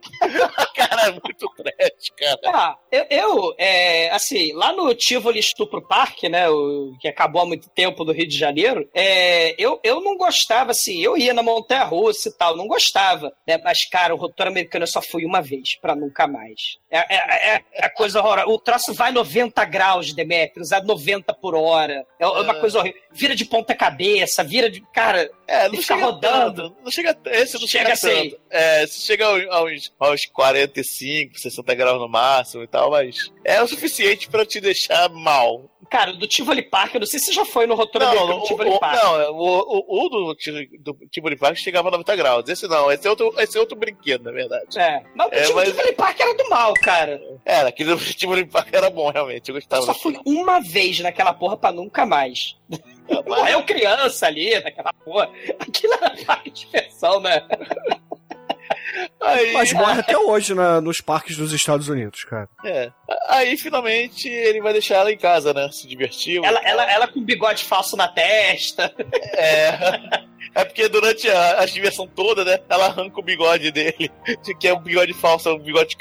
cara, é muito trash, cara. Ah, eu, eu, é, assim, lá no Tivoli Estupro Parque, né, o, que acabou há muito tempo do Rio de Janeiro, é, eu, eu não gostava, assim, eu ia na Montanha Russa e tal, não gostava, né, mas, cara, o rotor americano eu só fui uma vez, pra nunca mais. É, é, é, é coisa horrorosa. O troço vai 90 graus, Demetrius, a 90 por hora. É uma É. coisa horrível. Vira de ponta cabeça, vira de. Cara, É, não fica chega rodando. tanto. Não chega, esse não chega, Chega assim. tanto. É, se chega aos, aos, aos 45, 60 graus no máximo e tal, mas é o suficiente pra te deixar mal. Cara, do Tivoli Park, eu não sei se você já foi no rotor Não, americano do Tivoli o, Park. não, é, o, o, o do, do Tivoli Park chegava a 90 graus. Esse não, esse é outro, esse é outro brinquedo, na verdade. É, mas o É, Tivoli mas- Park era do mal, cara. É, aquele do Tivoli Park era bom, realmente. Eu gostava. Só fui uma vez naquela porra pra nunca mais. Morreu criança ali, naquela porra. Aquilo era parque de diversão, né? Aí, Mas morre até hoje na- nos parques dos Estados Unidos, cara. é. Aí, finalmente, ele vai deixar ela em casa, né? Se divertiu. Ela, ela, ela com bigode falso na testa. É. É porque durante a, a diversão toda, né? Ela arranca o bigode dele. De que é um bigode falso, é um bigode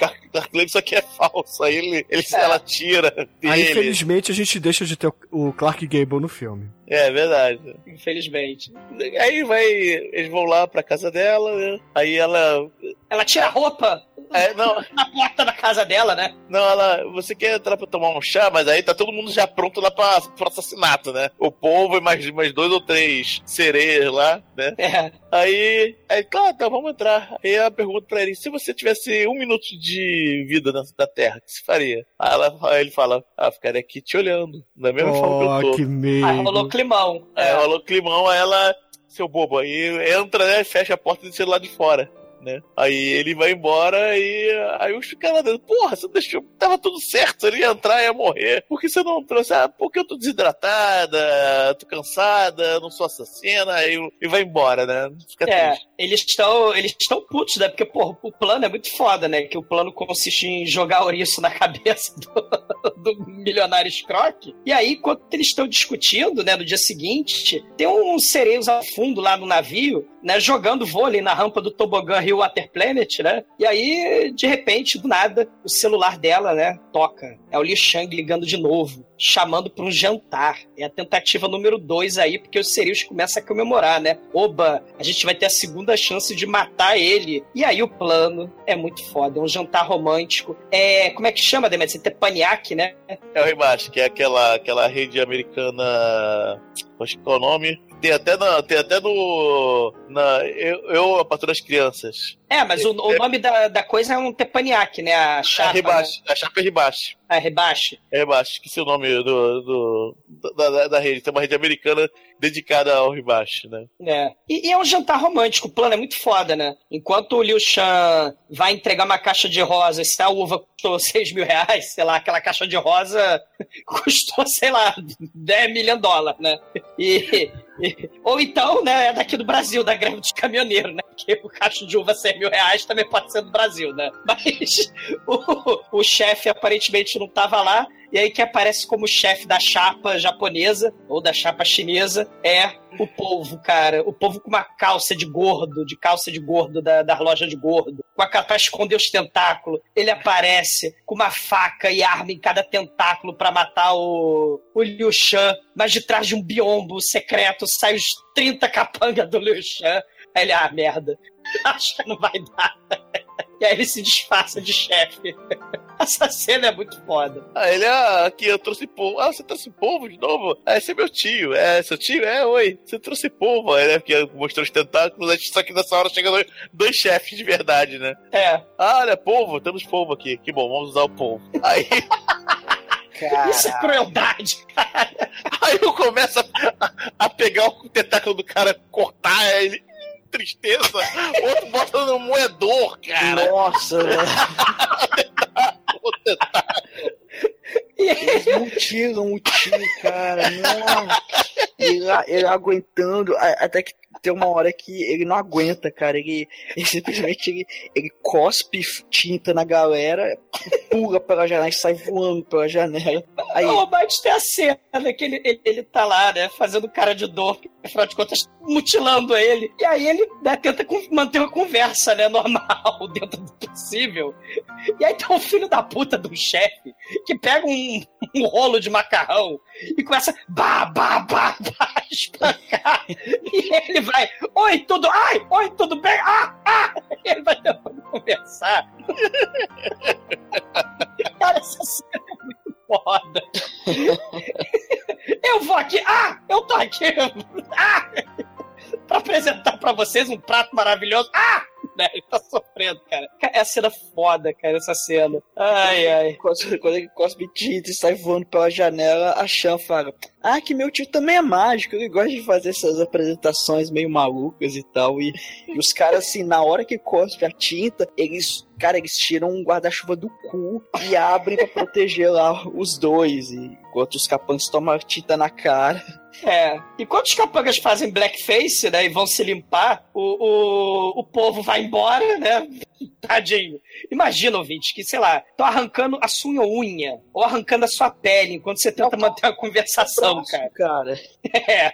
Lane, só que é falso. Aí ele, ele, É. ela tira Aí, dele. infelizmente, a gente deixa de ter o Clark Gable no filme. É verdade. Infelizmente. Aí vai. Eles vão lá pra casa dela, né? Aí ela. Ela tira a roupa É, não, na porta da casa dela, né? não, ela. Você quer entrar pra tomar um chá, mas aí tá todo mundo já pronto lá pra, pro assassinato, né? O povo e mais, mais dois ou três sereias lá, né? É. Aí, aí, tá, tá, vamos entrar. Aí ela pergunta pra ele: se você tivesse um minuto de vida na, na Terra, o que você faria? Aí, ela, aí ele fala: ah, ficaria aqui te olhando, da mesma forma que eu Oh, tô. que Aí meio. rolou climão. Aí É. rolou climão, aí ela, seu bobo, aí entra, né, fecha a porta e deixa ele lá de fora. Né? Aí ele vai embora e aí os caras lá dentro, porra, você deixou, tava tudo certo, ele ia entrar e ia morrer. Por que você não trouxe? Ah, porque eu tô desidratada, tô cansada, não sou assassina, e, e vai embora, né? Fica É, triste. eles estão eles estão putos, né? Porque, porra, o plano é muito foda, né? Que o plano consiste em jogar ouriço na cabeça do, do milionário Scrock. E aí, enquanto eles estão discutindo, né, no dia seguinte, tem uns sereios ao fundo lá no navio, né, jogando vôlei na rampa do tobogã Rio Water Planet, né? E aí, de repente, do nada, o celular dela, né, toca. É o Li Shang ligando de novo, chamando para um jantar. É a tentativa número dois aí, porque os sereios começam a comemorar, né? Oba, a gente vai ter a segunda chance de matar ele. E aí o plano é muito foda, é um jantar romântico. É, como é que chama, Demet? Tepaniac, né? É o Remate, que é aquela, aquela rede americana. Acho que é o nome. Tem até, na, tem até no. Na, eu, eu, a Patrulha das Crianças. É, mas o, o nome da, da coisa é um Tepaniac, né? A A chapa. Ribache, a chapa é Ribache. Né? A Rebaixo. É, Rebaixo, esqueci o nome do, do, da, da, rede. Tem uma rede americana dedicada ao Rebaixo, né? É. E, e é um jantar romântico, o plano é muito foda, né? Enquanto o Liu Shan vai entregar uma caixa de rosas, se a uva custou 6 mil reais, sei lá, aquela caixa de rosa custou, sei lá, 10 milhões de dólares, né? E- ou então, né, é daqui do Brasil, da greve dos caminhoneiros, né? Que o caixa de uva 100 mil reais também pode ser do Brasil, né? Mas o, o chefe aparentemente não tava lá, e aí que aparece como chefe da chapa japonesa, ou da chapa chinesa, é o povo, cara. O povo com uma calça de gordo, de calça de gordo da, da loja de gordo, com a capa esconder os tentáculos. Ele aparece com uma faca e arma em cada tentáculo pra matar o, o Liu Shan, mas de trás de um biombo secreto sai os 30 capangas do Liu Shan. Aí ele, ah, merda, acho que não vai dar. E aí ele se disfarça de chefe. Essa cena é muito foda. Ah, ele, ah, aqui eu trouxe polvo. Ah, você trouxe polvo de novo? Ah, esse é meu tio. É, seu tio? É, oi. Você trouxe polvo. Aí, né, porque mostrou os tentáculos, só que nessa hora chega dois, dois chefes de verdade, né? É. Ah, olha, polvo, temos polvo aqui. Que bom, vamos usar o polvo. Aí, Isso é crueldade. aí eu começo a, a pegar o tentáculo do cara, cortar ele. Tristeza. Outro bota no moedor, cara. Nossa, velho. Eles não tiram o tiro, cara. Não. Ele, ele aguentando. Até que tem uma hora que ele não aguenta, cara. Ele, ele simplesmente ele, ele cospe tinta na galera, pula pela janela e sai voando pela janela. Aí, O Bite tem a cena que ele, ele, ele tá lá, né, fazendo cara de dor, afinal de contas, mutilando ele. E aí ele né, tenta manter uma conversa, né, normal, dentro do possível. E aí tem um filho da puta do chefe que pega um, um rolo de macarrão e começa bah, bah, espancar. E ele vai, oi, tudo, ai, oi, tudo bem, ah, ah. Ele vai tentando conversar. Cara, essa cena é muito foda. Eu vou aqui, ah, eu tô aqui, ah, pra apresentar pra vocês um prato maravilhoso, ah, né, ele tá sofrendo, cara. É a cena foda, cara, essa cena. Ai, ai. Quando, quando tinta e sai voando pela janela, a Chan fala: Ah, que meu tio também é mágico, ele gosta de fazer essas apresentações meio malucas e tal. E, e os caras, assim, na hora que cospe a tinta, eles. Cara, eles tiram um guarda-chuva do cu e abrem pra proteger lá os dois. E, enquanto os capangas tomam tinta na cara. É. Enquanto os capangas fazem blackface, né, e vão se limpar, o, o, o povo vai embora, né? Tadinho. Imagina, ouvinte, que, sei lá, tô arrancando a sua unha, ou arrancando a sua pele, enquanto você tenta manter uma conversação, cara. Cara. É,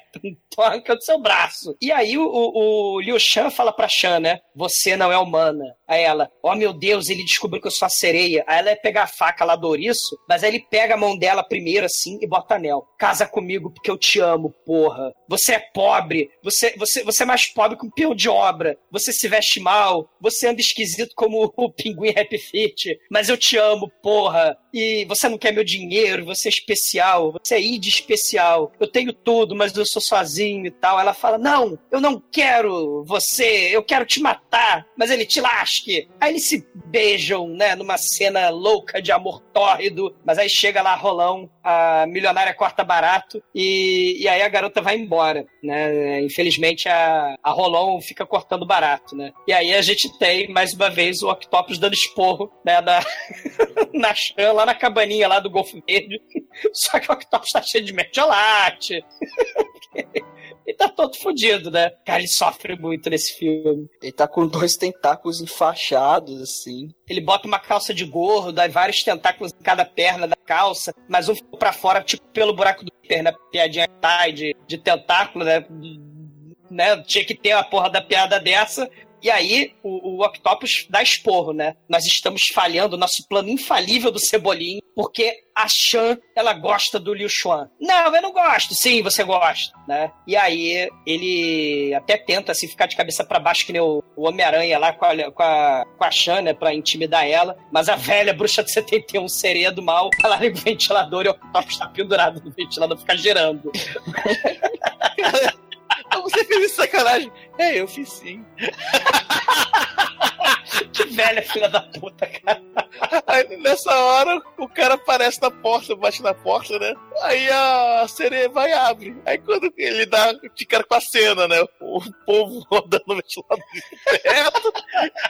tô arrancando seu braço. E aí o, o, o Liu Shan fala pra Shan, né? Você não é humana. Aí ela, oh meu Deus, ele descobriu que eu sou a sereia. Aí ela ia pegar a faca lá do ouriço, mas aí ele pega a mão dela primeiro assim e bota anel. Casa comigo porque eu te amo, porra. Você é pobre, você, você, você é mais pobre que um peão de obra. Você se veste mal, você anda esquisito como o pinguim Happy Fit, mas eu te amo, porra. E você não quer meu dinheiro, você é especial, você é id especial. Eu tenho tudo, mas eu sou sozinho e tal. Ela fala: Não, eu não quero você, eu quero te matar, mas ele te lasque. Aí eles se beijam, né, numa cena louca de amor tórrido, mas aí chega lá Rolão, a milionária corta barato, e, e aí a garota vai embora, né? Infelizmente a, a Rolão fica cortando barato, né? E aí a gente tem, mais uma vez, o Octopus dando esporro, né, na Chan, lá na cabaninha lá do Golfo Verde. Só que o Octopus tá cheio de mertiolate. e tá todo fodido, né? Cara, ele sofre muito nesse filme. Ele tá com dois tentáculos enfaixados, assim. Ele bota uma calça de gorro, dá vários tentáculos em cada perna da calça, mas um ficou pra fora, tipo, pelo buraco do perna, piadinha tá, de, de tentáculo, né? né? Tinha que ter a porra da piada dessa. E aí, o, o Octopus dá esporro, né? Nós estamos falhando nosso plano infalível do Cebolinho, porque a Shan, ela gosta do Liu Xuan. Não, eu não gosto. Sim, você gosta, né? E aí, ele até tenta, assim, ficar de cabeça para baixo, que nem o, o Homem-Aranha lá com a, com, a, com a Shan, né? Pra intimidar ela. Mas a velha bruxa de 71, sereia do mal, ela liga o ventilador e o Octopus tá pendurado no ventilador, fica girando. Você fez isso sacanagem? É, eu fiz sim. Que velha filha da puta, cara. Aí nessa hora o cara aparece na porta, bate na porta, né? Aí a sereia vai e abre. Aí quando ele dá de cara com a cena, né? O povo rodando no ventilador de teto,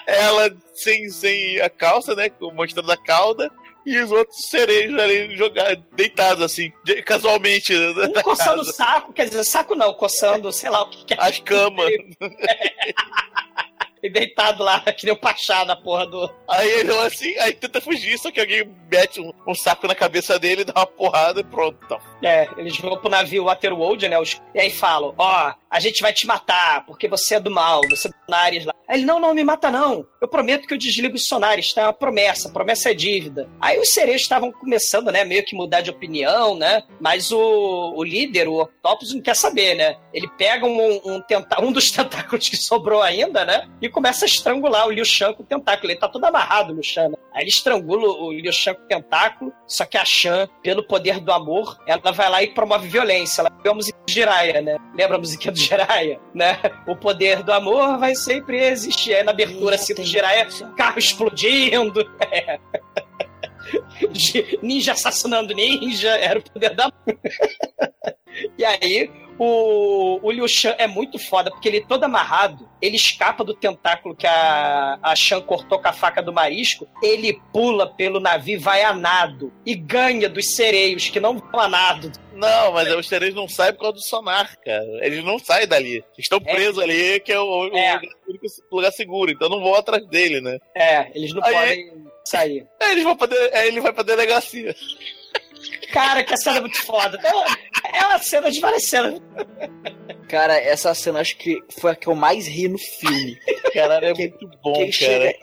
ela sem, sem a calça, né? Mostrando a cauda. E os outros sereios ali jogados, deitados assim, de- casualmente. né, Um na coçando o saco, quer dizer, saco não, coçando, sei lá o que que é. As camas. E deitado lá, que nem o Pachá na porra do. Aí ele assim, aí tenta fugir, só que alguém mete um, um saco na cabeça dele, dá uma porrada e pronto. Então. É, eles vão pro navio Waterworld, né? os- E aí falam: Ó, a gente vai te matar, porque você é do mal, você é do Sonares lá. Aí ele: Não, não me mata não. Eu prometo que eu desligo os Sonares, tá? É uma promessa, promessa é dívida. Aí os sereios estavam começando, né? Meio que mudar de opinião, né? Mas o, o líder, o Octopus, não quer saber, né? Ele pega um, um, tenta- um dos tentáculos que sobrou ainda, né? E começa a estrangular o Liu Shan com o tentáculo. Ele tá todo amarrado, o Liu Shan. né? Aí ele estrangula o Liu Shan com o tentáculo, só que a Shan, pelo poder do amor, ela vai lá e promove violência. Ela viu a música do Jiraiya, né? Lembra a musiquinha do Jiraiya, né? O poder do amor vai sempre existir. Aí na abertura, assim, do Jiraiya, carro explodindo. É. Ninja assassinando ninja, era o poder da E aí, o, o Liu Shan é muito foda, porque ele todo amarrado, ele escapa do tentáculo que a, a Shan cortou com a faca do marisco, ele pula pelo navio, vai a nado, e ganha dos sereios, que não vão a nado. Não, mas os sereios não saem por causa do sonar, cara. Eles não saem dali. Estão presos ali, que é o, É. lugar- o único lugar seguro, então não vão atrás dele, né? É, eles não Aí- podem sair. Aí eles vão pra ele vai pra delegacia. Cara, que a cena é muito foda. É uma, é cena de várias cenas. Cara, essa cena acho que foi a que eu mais ri no filme. Caralho, é Que- muito bom, cara. chega.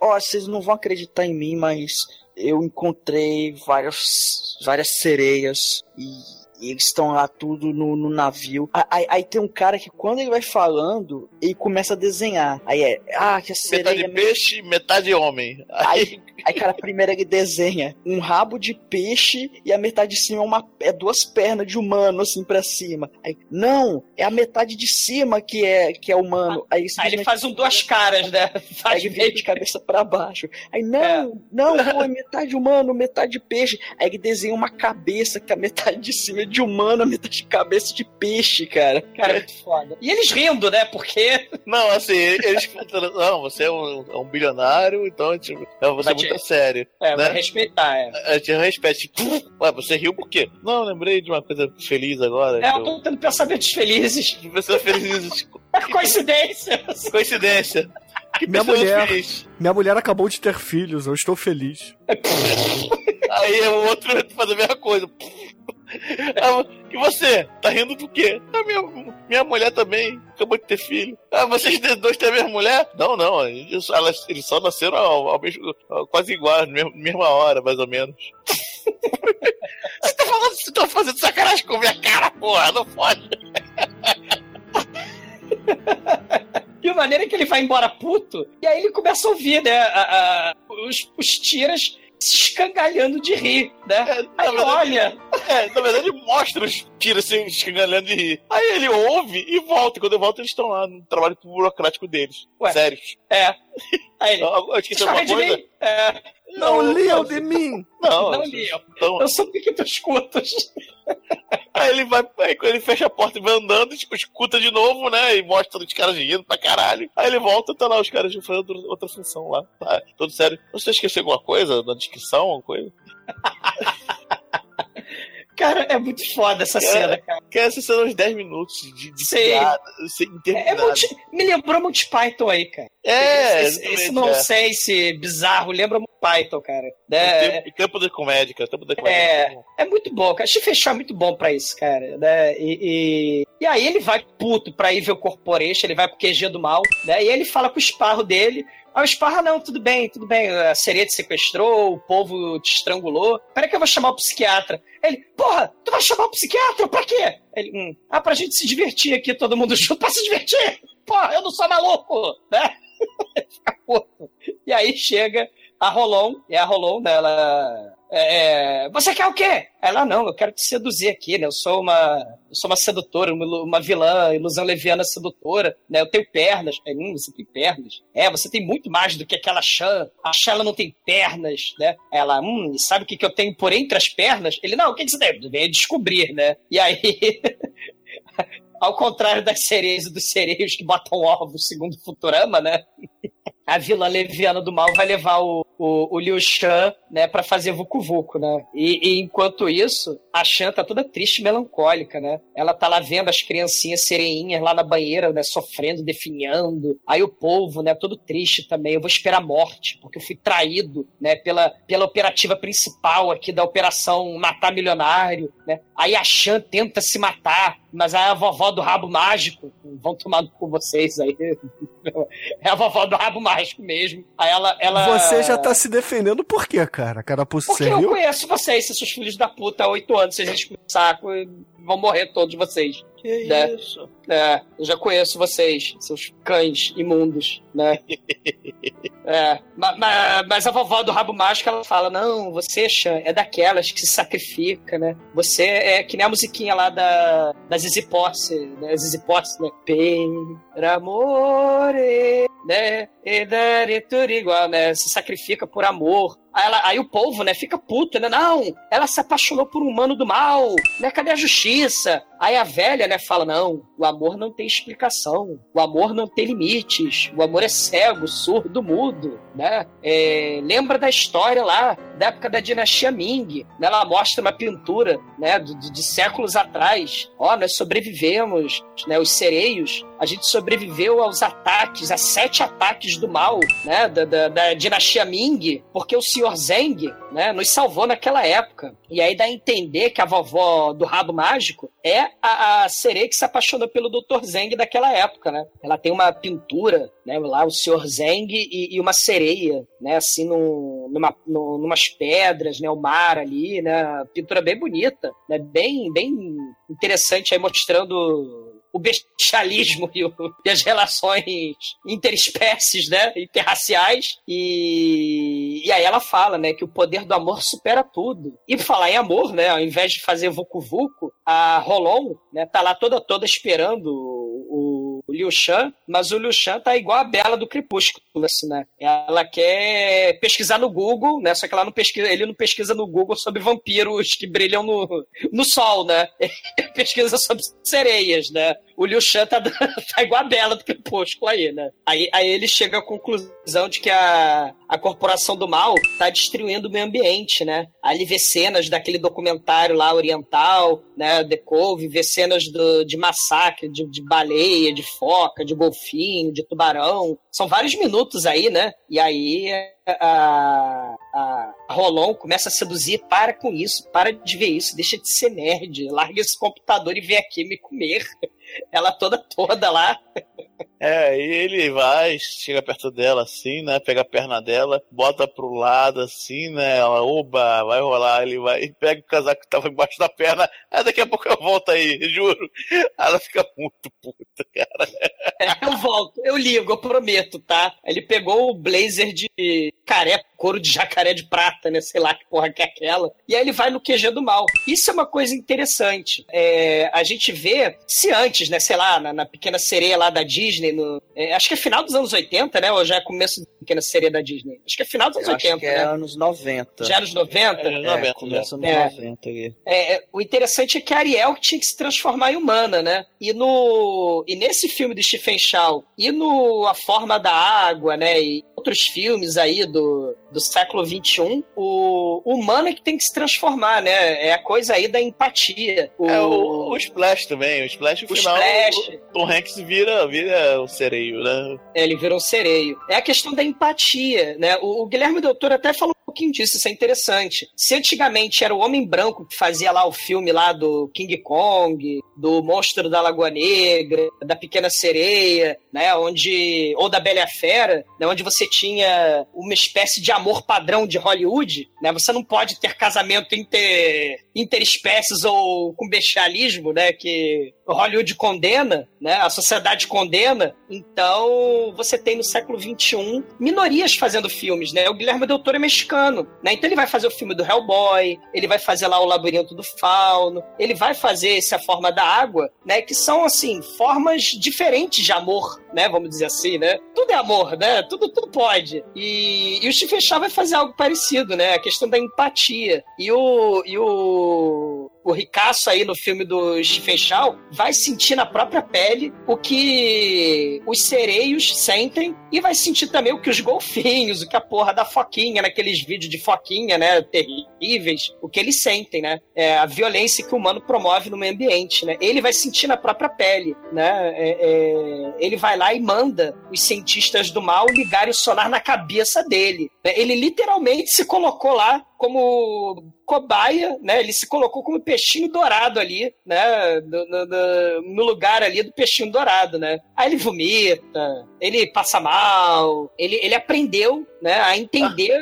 Ó, vocês não vão acreditar em mim, mas eu encontrei várias, várias sereias e. e eles estão lá tudo no, no navio. Aí, aí tem um cara que quando ele vai falando, ele começa a desenhar. Aí é, ah, que a sereia. Metade peixe, metade homem. Aí, aí, cara, primeiro ele desenha um rabo de peixe e a metade de cima é, uma, é duas pernas de humano, assim, pra cima. Aí, não, é a metade de cima que é, que é humano. Aí, Aí ele faz um duas caras, né? Aí Faz ele vira de cabeça pra baixo. Aí, não, não, pô, é metade humano, metade peixe. Aí ele desenha uma cabeça, que a metade de cima é de humano, a metade de cabeça de peixe, cara. Cara, é muito foda. E eles rindo, né? Porque. Não, assim, eles não, você é um, é um bilionário, então tipo, não, você é te- muito sério. É, né? vai respeitar, é. A gente respeita, tipo, ué, você riu por quê? Não, lembrei de uma coisa feliz agora. É, eu tô tendo pensamentos felizes. Pessoas felizes. É coincidência. Coincidência. Que Minha mulher, felizes. minha mulher acabou de ter filhos, eu estou feliz. Aí o outro faz a mesma coisa. Ah, e você? Tá rindo do quê? A minha, minha mulher também acabou de ter filho. Ah, vocês dois têm a mesma mulher? Não, não. gente- Elas, eles só nasceram ao, ao mesmo, ao- quase igual, na mesma, hora, mais ou menos. você tá falando, você tá fazendo sacanagem com minha cara, porra, não pode. E a maneira que ele vai embora puto, e aí ele começa a ouvir, né? a- a- os, os tiras se escangalhando de rir, né? Aí verdade- olha. É, na verdade mostra os tiros se escangalhando de rir. Aí ele ouve e volta. Quando ele volta, eles estão lá no trabalho burocrático deles. Ué. Sérios. É. Aí ele. Eu, eu esqueci alguma "Escorre de coisa? mim." É. Não liam de mim! Não, Não liam. Então, Eu sou pique dos cultos. aí ele vai, aí quando ele fecha a porta e vai andando, tipo, escuta de novo, né? E mostra os caras rindo pra caralho. Aí ele volta, tá lá os caras fazendo outra, outra função lá. Tá, tudo sério. Você esqueceu alguma coisa na descrição, alguma coisa? Cara, é muito foda essa cena, cara. Que essa cena uns 10 minutos de, de Sei. piada, sem É interminar. Monty- me lembrou Monty Python aí, cara. É, esse, esse, é. sei se bizarro, lembra Monty Python, cara. O É, tempo, o tempo da comédia, cara. O tempo da comédia. É, é muito bom, cara. Stephen Shaw é muito bom pra isso, cara. Né? E, e, e aí ele vai puto pra ir ver o Corporation, ele vai pro QG do mal, né? E ele fala com o esparro dele. Aí o esparro, não, tudo bem, tudo bem. A sereia te sequestrou, o povo te estrangulou. Peraí que eu vou chamar o psiquiatra. Ele, porra, tu vai chamar o psiquiatra? Pra quê? Ele, hum, ah, pra gente se divertir aqui, todo mundo junto, pra se divertir. Porra, eu não sou maluco, né? E aí chega a Rolon, e a Rolon, né, ela, é, você quer o quê? Ela, não, eu quero te seduzir aqui, né? Eu sou uma, eu sou uma sedutora, uma, uma vilã, ilusão leviana sedutora, né? Eu tenho pernas. É, hum, você tem pernas. É, você tem muito mais do que aquela Chan. A Chan, ela não tem pernas, né? Ela, hum, sabe o que, que eu tenho por entre as pernas? Ele, não, o que, você tem? Vem descobrir, né? E aí... Ao contrário das sereias e dos sereios que botam ovos, segundo Futurama, né? A vilã leviana do mal vai levar o, o, o Liu Shan, né, pra fazer Vucu Vucu, né? E, e, enquanto isso, a Shan tá toda triste e melancólica, né? Ela tá lá vendo as criancinhas sereinhas lá na banheira, né, sofrendo, definhando. Aí o povo, né, todo triste também. Eu vou esperar a morte, porque eu fui traído, né, pela, pela operativa principal aqui da operação Matar Milionário, né? Aí a Shan tenta se matar, mas aí a vovó do rabo mágico, vão tomar com vocês aí. É a vovó do rabo mágico mesmo. Aí ela. ela... Você já tá se defendendo por quê, cara? Carapuço, Porque você eu viu? conheço vocês, seus filhos da puta, há oito anos, vocês enchem o saco e vão morrer todos vocês. Que né? isso? É, eu já conheço vocês, seus cães imundos, né? é, ma- ma- mas a vovó do rabo mágico, ela fala, não, você, Chan, é daquelas que se sacrifica, né? Você é que nem a musiquinha lá da, da Zizi Posse, né? Zizi Posse, né? Per amore, né? E dare igual, né? Se sacrifica por amor. Aí, ela- aí o povo, né, fica puto, né? Não, ela se apaixonou por um humano do mal, né? Cadê a justiça? Aí a velha, né, fala: não, o amor não tem explicação, o amor não tem limites, o amor é cego, surdo, mudo, né? É, lembra da história lá, da época da dinastia Ming, né? Ela mostra uma pintura, né, de, de- séculos atrás. Ó, nós sobrevivemos, né? Os sereios, a gente sobreviveu aos ataques, a sete ataques do mal, né? Da, da, da dinastia Ming, porque o senhor Zeng, né, nos salvou naquela época. E aí dá a entender que a vovó do rabo mágico é a, a sereia que se apaixonou pelo Dr. Zeng daquela época, né? Ela tem uma pintura, né, lá o senhor Zeng e, e uma sereia, né, assim, num, numa, num, numas pedras, né, o mar ali, né? Pintura bem bonita, né? Bem, bem interessante aí mostrando o bestialismo e, o- e as relações interespécies, né, interraciais, e, e aí ela fala, né, que o poder do amor supera tudo. E por falar em amor, né, ao invés de fazer Vucu Vucu, a Rolon, né, tá lá toda toda esperando Liu Shan, mas o Liu Shan tá igual a Bela do Crepúsculo, assim, né? Ela quer pesquisar no Google, né? Só que ela não pesquisa, ele não pesquisa no Google sobre vampiros que brilham no, no sol, né? Ele pesquisa sobre sereias, né? O Liu Shan tá, tá igual a Bela do Crepúsculo aí, né? Aí, aí ele chega à conclusão de que a, a corporação do mal tá destruindo o meio ambiente, né? Ele vê cenas daquele documentário lá oriental, né? The Cove, vê cenas do, de massacre de, de baleia, de foca, de golfinho, de tubarão. São vários minutos aí, né? E aí a, a Rolon começa a seduzir, para com isso, para de ver isso, deixa de ser nerd, larga esse computador e vem aqui me comer. Ela toda toda lá. É, e ele vai, chega perto dela assim, né? Pega a perna dela, bota pro lado assim, né? Ela, oba, vai rolar. Ele vai, pega o casaco que tava embaixo da perna. Ah, daqui a pouco eu volto aí, juro. Ela fica muito puta, cara. É, eu volto, eu ligo, eu prometo, tá? Ele pegou o blazer de caré, couro de jacaré de prata, né? Sei lá que porra que é aquela. E aí ele vai no QG do mal. Isso é uma coisa interessante. É, a gente vê, se antes, né? Sei lá, na, na Pequena Sereia lá da Disney, no, é, acho que é final dos anos 80, né? Ou já é começo da Pequena Sereia da Disney? Acho que é final dos anos Eu 80, acho que é né? anos 90. Já anos 90? É, anos É, 90, começa nos É. 90 ali. É, é, o interessante é que a Ariel tinha que se transformar em humana, né? E no e nesse filme do Stephen Chow e no A Forma da Água, né? E outros filmes aí do, do século XXI, o, o humano é que tem que se transformar, né? É a coisa aí da empatia. O, É o, o Splash também, o Splash o final. Splash. O Tom Hanks vira, vira o sereio, né? É, ele virou um sereio. É a questão da empatia, né? O, o Guilherme Doutor até falou um pouquinho disso, isso é interessante. Se antigamente era o Homem Branco que fazia lá o filme lá do King Kong, do Monstro da Lagoa Negra, da Pequena Sereia, né? Onde, ou da Bela Fera, né? Onde você tinha uma espécie de amor padrão de Hollywood, né? Você não pode ter casamento inter, interespécies ou com bestialismo, né? Que Hollywood condena, né? A sociedade condena. Então, você tem no século XXI minorias fazendo filmes, né? O Guilherme Del Toro é mexicano, né? Então ele vai fazer o filme do Hellboy, ele vai fazer lá o Labirinto do Fauno, ele vai fazer esse A Forma da Água, né? Que são, assim, formas diferentes de amor, né? Vamos dizer assim, né? Tudo é amor, né? Tudo, tudo pode. E, e o Stephen Chow vai fazer algo parecido, né? A questão da empatia. E o, e o, o Ricaço aí no filme do Stephen Chow vai sentir na própria pele o que os sereios sentem e vai sentir também o que os golfinhos, o que a porra da foquinha, naqueles vídeos de foquinha, né, terríveis, o que eles sentem, né? É a violência que o humano promove no meio ambiente, né? Ele vai sentir na própria pele, né? É, é, ele vai lá e manda os cientistas do mal ligarem o sonar na cabeça dele. né? Ele literalmente se colocou lá como cobaia, né? Ele se colocou como peixinho dourado ali, né? No, no- no- lugar ali do peixinho dourado, né? Aí ele vomita, ele passa mal, ele, ele aprendeu, né? A entender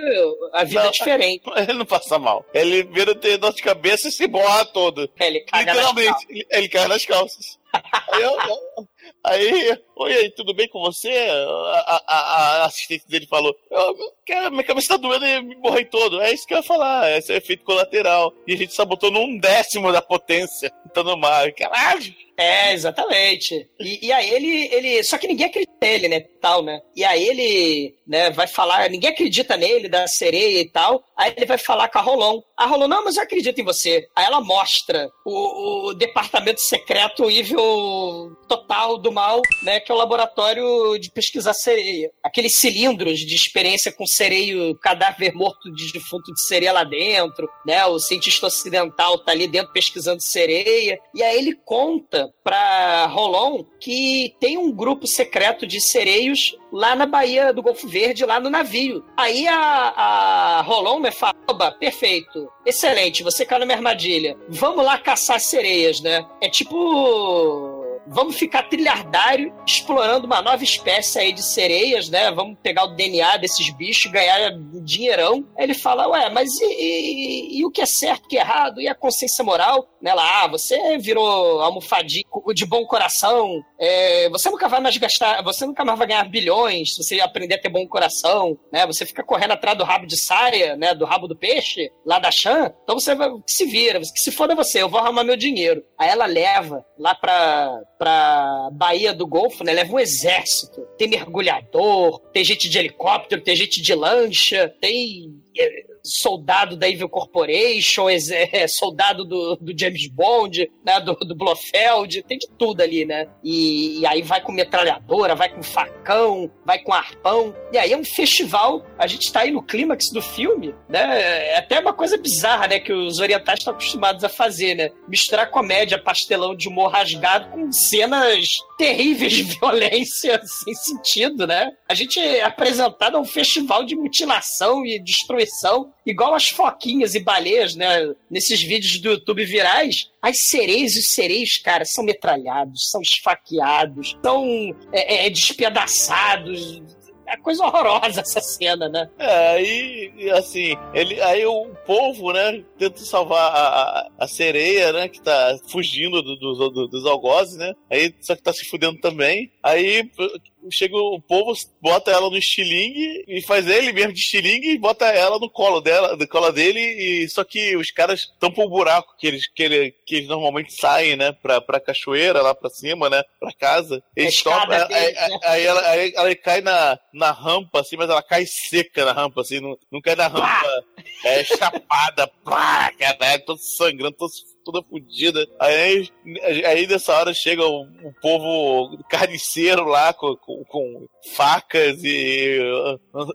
a vida Não, diferente. Ele não passa mal. Ele vira ter dor de cabeça e se borra todo. Ele caga Literalmente, ele, ele cai nas calças. Eu- eu- aí, oi, aí, tudo bem com você? A, a- a assistente dele falou: "Eu- cara, minha cabeça tá doendo e me borrei todo. É isso que eu ia falar, esse é o efeito colateral. E a gente só botou num décimo da potência. Então no mar. Caralho! É, exatamente. E, e aí ele, ele. Só que ninguém acredita nele, né? Tal, né? E aí ele né, vai falar, ninguém acredita nele, da sereia e tal. Aí ele vai falar com a Rolon. A Rolon, não, mas eu acredito em você. Aí ela mostra o, o departamento secreto nível total do mal, né? Que é o laboratório de pesquisar sereia. Aqueles cilindros de experiência com sereio, cadáver morto de defunto de sereia lá dentro, né? O cientista ocidental tá ali dentro pesquisando sereia. E aí ele conta pra Rolon que tem um grupo secreto de sereios lá na Baía do Golfo Verde, lá no navio. Aí a, a Rolon me fala, oba, perfeito, excelente, você caiu na minha armadilha. Vamos lá caçar sereias, né? É tipo... Vamos ficar trilhardário explorando uma nova espécie aí de sereias, né? Vamos pegar o DNA desses bichos e ganhar dinheirão. Aí ele fala, ué, mas e, e- e o que é certo, o que é errado? E a consciência moral? Lá, ah, você virou almofadinho de bom coração, é, você nunca vai mais gastar, você nunca mais vai ganhar bilhões se você aprender a ter bom coração, né? Você fica correndo atrás do rabo de saia, né? Do rabo do peixe, lá da Chan. Então você vai, se vira, que se foda você, eu vou arrumar meu dinheiro. Aí ela leva lá pra, pra Baía do Golfo, né? Leva um exército. Tem mergulhador, tem gente de helicóptero, tem gente de lancha, tem é, soldado da Evil Corporation, é, soldado do, do James Bond, né, do, do Blofeld, tem de tudo ali, né? E, e aí vai com metralhadora, vai com facão, vai com arpão. E aí é um festival, a gente tá aí no clímax do filme, né? É até uma coisa bizarra, né, que os orientais estão acostumados a fazer, né? Misturar comédia, pastelão de humor rasgado com cenas terríveis de violência sem sentido, né? A gente é apresentado a um festival de mutilação e destruição, igual as foquinhas e baleias, né? Nesses vídeos do YouTube virais. As sereias e os sereios, cara, são metralhados, são esfaqueados, são é, é, despedaçados. É coisa horrorosa essa cena, né? É, aí, assim, ele, aí o povo, né, tenta salvar a, a, a sereia, né, que tá fugindo do- do- do- dos algozes, né, aí só que tá se fudendo também. Aí chega o povo, bota ela no estilingue e faz ele mesmo de estilingue e bota ela no colo dela, no colo dele, e só que os caras tampam o buraco que eles, que, ele, que eles normalmente saem, né, pra, pra cachoeira, lá pra cima, né, pra casa. Eles topam, aí, aí- né? aí ela, aí ela cai na, na rampa, assim, mas ela cai seca na rampa, assim, não, não cai na rampa é, chapada, pá, caralho, todo sangrando, todo, toda fodida. Aí, aí nessa hora chega o, o povo carniceiro lá com, com, com facas e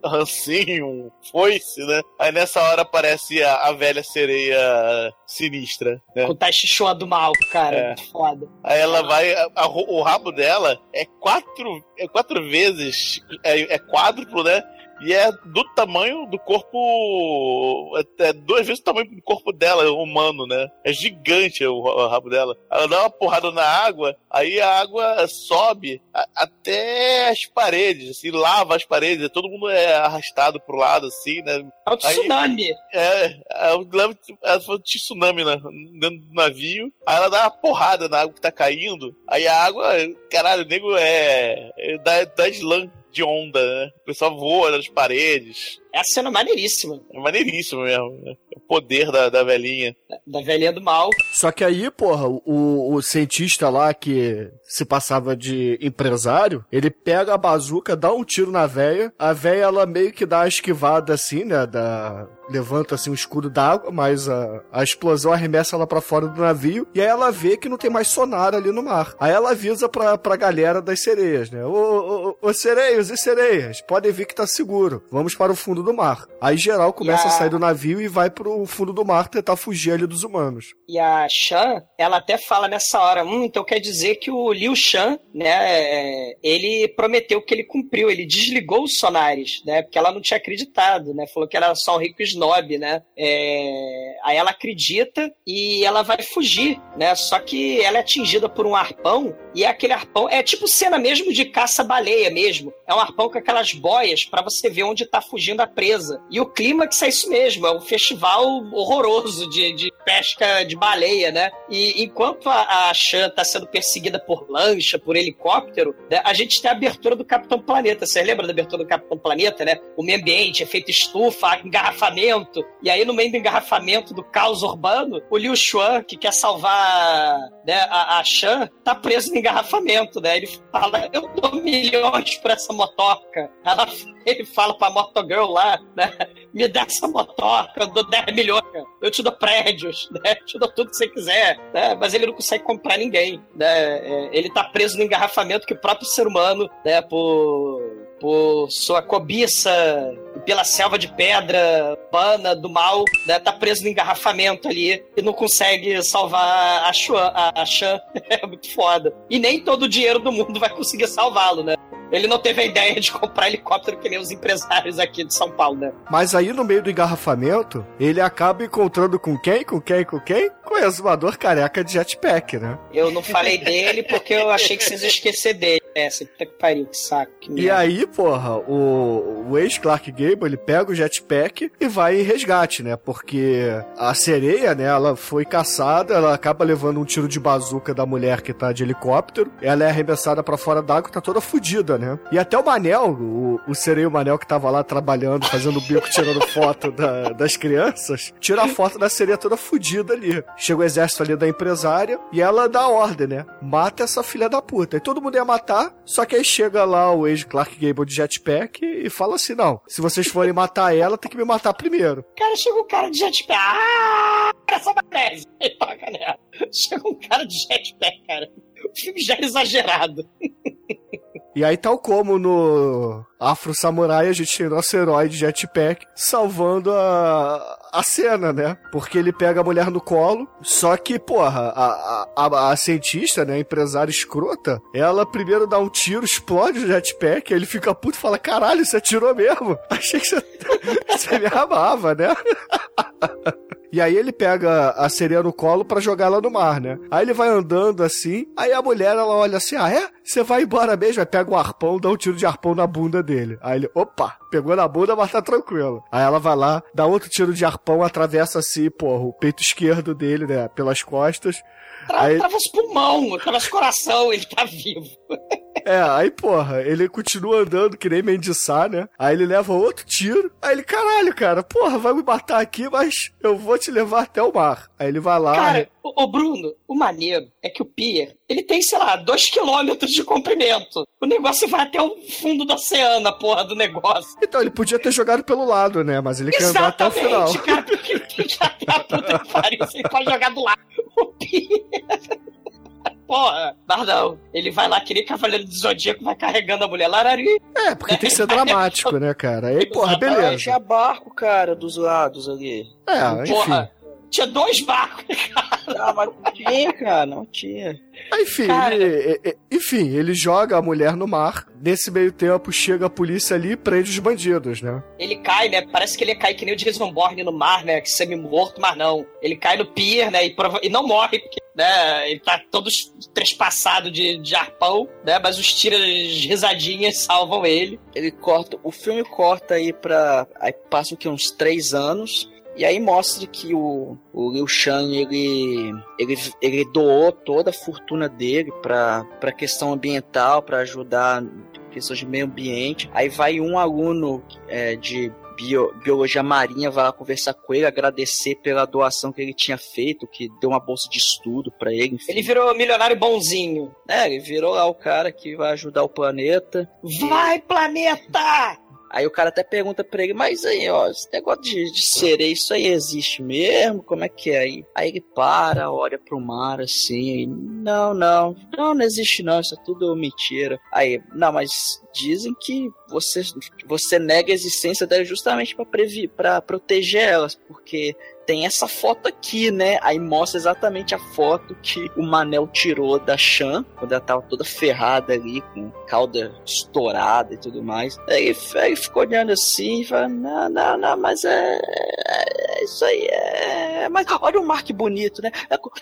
rancinho, foice, né? Aí nessa hora aparece a, a velha sereia sinistra, né? Com o Tai Chichua do mal, cara. É. Foda. Aí ela vai. a- a- o rabo dela é quatro, é quatro vezes. É, é quádruplo, né? E é do tamanho do corpo. É, é duas vezes o tamanho do corpo dela, humano, né? É gigante o, o rabo dela. Ela dá uma porrada na água, aí a água sobe a- até as paredes, assim, lava as paredes. Todo mundo é arrastado pro lado, assim, né? É um tsunami. É, ela leva- ela foi um tsunami na, dentro do navio. Aí ela dá uma porrada na água que tá caindo. Aí a água, caralho, o nego é. é dá, dá slam de onda, né? O pessoal voa nas paredes. É a cena maneiríssima. É maneiríssimo mesmo. né? O poder da, da velhinha. Da velhinha do mal. Só que aí, porra, o, o cientista lá que se passava de empresário, ele pega a bazuca, dá um tiro na véia, a véia ela meio que dá uma esquivada assim, né, da... Levanta assim um escudo d'água, mas a, a explosão arremessa ela pra fora do navio e aí ela vê que não tem mais sonar ali no mar. Aí ela avisa pra, pra galera das sereias, né? Ô, ô, ô, ô sereios e sereias, podem vir que tá seguro. Vamos para o fundo do mar. Aí geral começa a- a sair do navio e vai pro fundo do mar tentar fugir ali dos humanos. E a Shan, ela até fala nessa hora, hum, então quer dizer que o Liu Shan, né, é, ele prometeu que ele cumpriu, ele desligou os sonares, né, porque ela não tinha acreditado, né, falou que era só um rico snob, né, é, aí ela acredita e ela vai fugir, né, só que ela é atingida por um arpão e aquele arpão é tipo cena mesmo de caça-baleia mesmo, é um arpão com aquelas boias pra você ver onde tá fugindo a presa. E o clímax é isso mesmo, é um festival horroroso de, de pesca de baleia, né? E enquanto a, a Shan tá sendo perseguida por lancha, por helicóptero, né, a gente tem a abertura do Capitão Planeta. Você lembra da abertura do Capitão Planeta, né? O meio ambiente, efeito estufa, engarrafamento. E aí, no meio do engarrafamento do caos urbano, o Liu Xuan, que quer salvar né, a, a Shan, tá preso no engarrafamento, né? Ele fala, eu dou milhões por essa motoca. Ela, ele fala pra Motogirl lá, né? Me dá essa motoca, eu dou 10 milhões, eu te dou prédios, né? Te dou tudo que você quiser, né? Mas ele não consegue comprar ninguém, né? É, Ele tá preso no engarrafamento que o próprio ser humano, né? Por, por sua cobiça e pela selva de pedra urbana do mal, né? Tá preso no engarrafamento ali e não consegue salvar a Xuan, a, a. É muito foda. E nem todo o dinheiro do mundo vai conseguir salvá-lo, né? Ele não teve a ideia de comprar helicóptero que nem os empresários aqui de São Paulo, né? Mas aí no meio do engarrafamento, ele acaba encontrando com quem? Com quem? Com quem? Com o exumador careca de jetpack, né? Eu não falei dele porque eu achei que vocês iam esquecer dele. É, você puta que pariu, que saco. Que E aí, porra, o, o ex-Clark Gable, ele pega o jetpack e vai em resgate, né? Porque a sereia, né, ela foi caçada, ela acaba levando um tiro de bazuca da mulher que tá de helicóptero, ela é arremessada pra fora d'água e tá toda fodida, né? E até o Manel, o, o sereio Manel que tava lá trabalhando, fazendo bico, tirando foto da- das crianças, tira a foto da sereia toda fodida ali. Chega o exército ali da empresária e ela dá ordem, né? Mata essa filha da puta. E todo mundo ia matar, só que aí chega lá o ex-Clark Gable de jetpack e fala assim: não, se vocês forem matar ela, tem que me matar primeiro. Cara, chega um cara de jetpack. Ah! Essa maionese. Nela. Chega um cara de jetpack, cara. O filme já é exagerado. E aí, tal como no Afro Samurai, a gente tem nosso herói de jetpack salvando a, a cena, né? Porque ele pega a mulher no colo, só que, porra, a, a, a, cientista, né, a empresária escrota, ela primeiro dá um tiro, explode o jetpack, ele fica puto e fala, caralho, você atirou mesmo? Achei que você, você me amava, né? E aí ele pega a sereia no colo pra jogar ela no mar, né? Aí ele vai andando assim, aí a mulher ela olha assim: "Ah, é? Você vai embora mesmo?" Aí pega um arpão, dá um tiro de arpão na bunda dele. Aí ele, opa, pegou na bunda, mas tá tranquilo. Aí ela vai lá, dá outro tiro de arpão, atravessa assim, porra, o peito esquerdo dele, né, pelas costas. Tra Aí- Atravessa os pulmão, atravessa o coração, ele tá vivo. É, aí, porra, ele continua andando que nem Mendiçar, né? Aí ele leva outro tiro. Aí ele, caralho, cara, porra, vai me matar aqui, mas eu vou te levar até o mar. Aí ele vai lá. Cara, o, o Bruno, o maneiro é que o pier, ele tem, sei lá, dois quilômetros de comprimento. O negócio vai até o fundo do oceano, a porra do negócio. Então, ele podia ter jogado pelo lado, né? Mas ele quer andar até o final. Exatamente, cara, porque ele tem que até a puta que pariu, você pode jogar do lado. O. Porra, mas não. Ele vai lá, aquele cavaleiro do Zodíaco, vai carregando a mulher Larari. É, porque tem que ser dramático, né, cara? Aí, porra, Exatamente, beleza. tinha barco, cara, dos lados ali. É, enfim. Tinha dois barcos. Ah, mas não tinha, cara, não tinha. Aí, Enfim, Cara. ele, é, é, enfim, ele joga a mulher no mar. Nesse meio tempo, chega a polícia ali e prende os bandidos, né? Ele cai, né? Parece que ele ia cair que nem o Jason Bourne no mar, né? Que semi-morto, mas não. Ele cai no pier, né? E, prova- e não morre, porque, né? Ele tá todo trespassado de, de arpão, né? Mas os tiras risadinhas salvam ele. Ele corta, o filme corta aí pra. Aí passa o que? Uns três anos. E aí mostra que o, o Liu Shan, ele, ele, ele doou toda a fortuna dele pra, pra questão ambiental, pra ajudar questões de meio ambiente. Aí vai um aluno é, de bio, biologia marinha vai lá conversar com ele, agradecer pela doação que ele tinha feito, que deu uma bolsa de estudo para ele. Enfim. Ele virou milionário bonzinho. É, ele virou lá o cara que vai ajudar o planeta. Vai, planeta! Aí o cara até pergunta pra ele, mas aí, ó, esse negócio de, de sereia, isso aí existe mesmo? Como é que é aí? Aí ele para, olha pro mar assim, e, não, não, não, não existe não, isso é tudo mentira. Aí, não, mas dizem que você, você nega a existência dela justamente para para proteger elas, porque tem essa foto aqui, né? Aí mostra exatamente a foto que o Manel tirou da Chan, quando ela tava toda ferrada ali, com cauda estourada e tudo mais. Aí ficou olhando assim e falou: Não, não, não, mas é. é isso aí é. Mas olha o mar que bonito, né?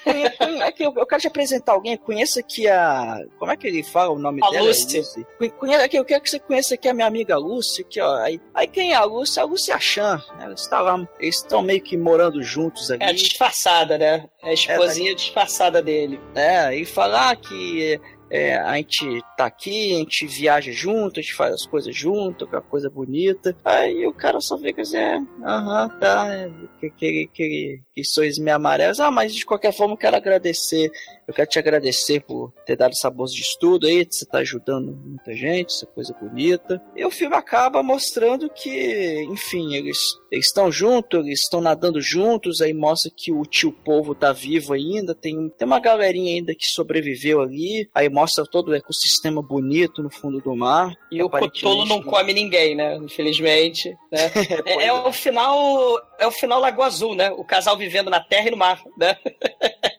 É, que eu, eu, quero te apresentar alguém. Conheça aqui a. Como é que ele fala o nome a dela? Lucy. Conheça eu quero que você conheça aqui a minha amiga Lucy, aqui, ó. Aí, aí quem é a Lucy? A Lucy Chan. Ela está lá, eles estão meio que morando juntos ali. É disfarçada, né? É a esposinha é, disfarçada dele. É, e falar que é, a gente tá aqui, a gente viaja junto, a gente faz as coisas junto, aquela coisa bonita. Aí o cara só fica assim, é, aham, tá, é, que, que, que, que sois me amarelas. Ah, mas de qualquer forma eu quero agradecer, eu quero te agradecer por ter dado essa bolsa de estudo aí, você tá ajudando muita gente, essa coisa bonita. E o filme acaba mostrando que, enfim, eles estão juntos, eles estão nadando juntos, aí mostra que o tio povo tá vivo ainda, tem, tem uma galerinha ainda que sobreviveu ali, aí mostra todo o ecossistema bonito no fundo do mar. E o Cthulhu não come ninguém, né? Infelizmente. Né? é, é, o final. É o final Lagoa Azul, né? O casal vivendo na terra e no mar, né?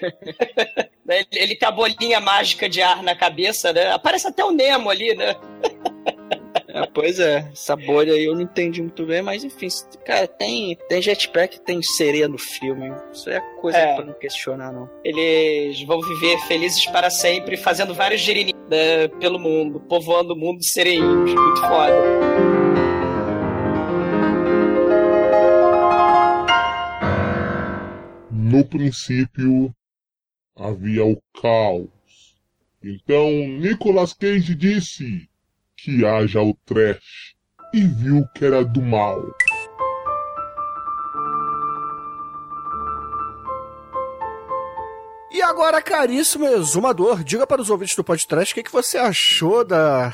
ele, ele tem a bolinha mágica de ar na cabeça, né? Aparece até o Nemo ali, né? É, pois é, essa bolha aí eu não entendi muito bem, mas enfim, cara, tem, tem jetpack, tem sereia no filme. Isso é coisa é. pra não questionar, não. Eles vão viver felizes para sempre, fazendo vários girininhos né, pelo mundo, povoando o mundo de sereinhos. Muito foda. No princípio havia o caos. Então Nicolas Cage disse: que haja o trash e viu que era do mal. Agora, caríssimo exumador, diga para os ouvintes do podcast o que, que você achou da,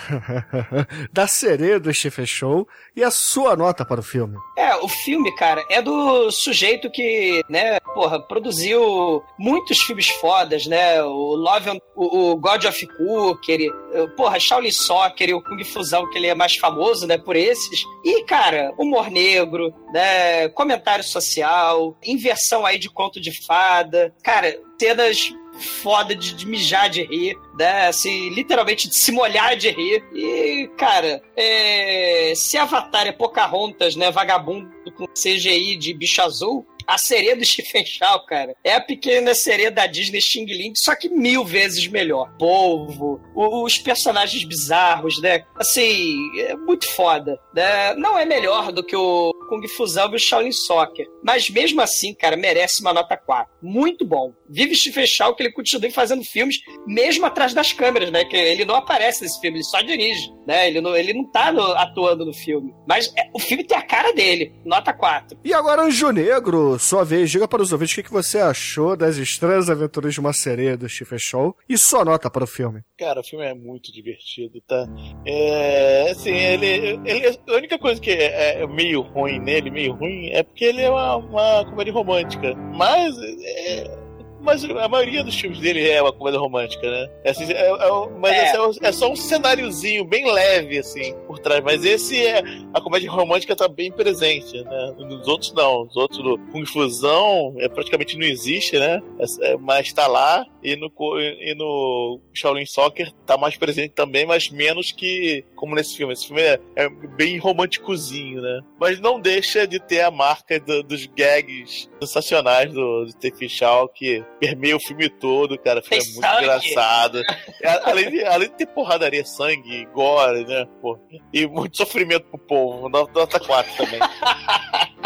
da sereia do Stephen Show e a sua nota para o filme. É, o filme, cara, é do sujeito que, né, porra, produziu muitos filmes fodas, né? O Love, o, o God of Cook, ele, porra, Shaolin Soccer o Kung Fusão, que ele é mais famoso, né, por esses. E, cara, humor negro, né, comentário social, inversão aí de conto de fada. Cara, cenas foda de, de, mijar de rir, né? Assim, literalmente de se molhar de rir. E, cara, é... se Avatar é Pocahontas, né? Vagabundo com CGI de bicho azul, a sereia do Stephen Chow, cara, é a pequena sereia da Disney Xing Ling, só que mil vezes melhor. Polvo, os personagens bizarros, né? Assim, é muito foda. Né? Não é melhor do que o Kung Fusão e o Shaolin Soccer. Mas mesmo assim, cara, merece uma nota 4. Muito bom. Vive Stephen Chow que ele continue fazendo filmes, mesmo atrás das câmeras, né? Que ele não aparece nesse filme, ele só dirige, né? Ele não, ele não tá no, atuando no filme. Mas é, o filme tem a cara dele. Nota 4. E agora, Anjo Negro, sua vez, diga para os ouvintes o que, que você achou das estranhas aventuras de uma sereia do Stephen Chow e sua nota para o filme. Cara, o filme é muito divertido, tá? É, assim, ele, ele a única coisa que é, é meio ruim nele, meio ruim, é porque ele é uma, uma comédia romântica. Mas é, mas a maioria dos filmes dele é uma comédia romântica, né? É, assim, é, é, mas é. é. é só um cenáriozinho bem leve, assim, por trás. Mas esse é. A comédia romântica tá bem presente, né? Nos outros não. Os outros do Kung Fusão é, praticamente não existe, né? É, mas tá lá. E no, e no Shaolin Soccer tá mais presente também, mas menos que como nesse filme. Esse filme é, bem românticozinho, né? Mas não deixa de ter a marca do, dos gags sensacionais do, do Shaw, que permeia o filme todo, cara. Fica muito sangue. engraçado. É, além, de, além de ter porradaria, sangue, gore, né? Pô, e muito sofrimento pro povo. Nota 4 também.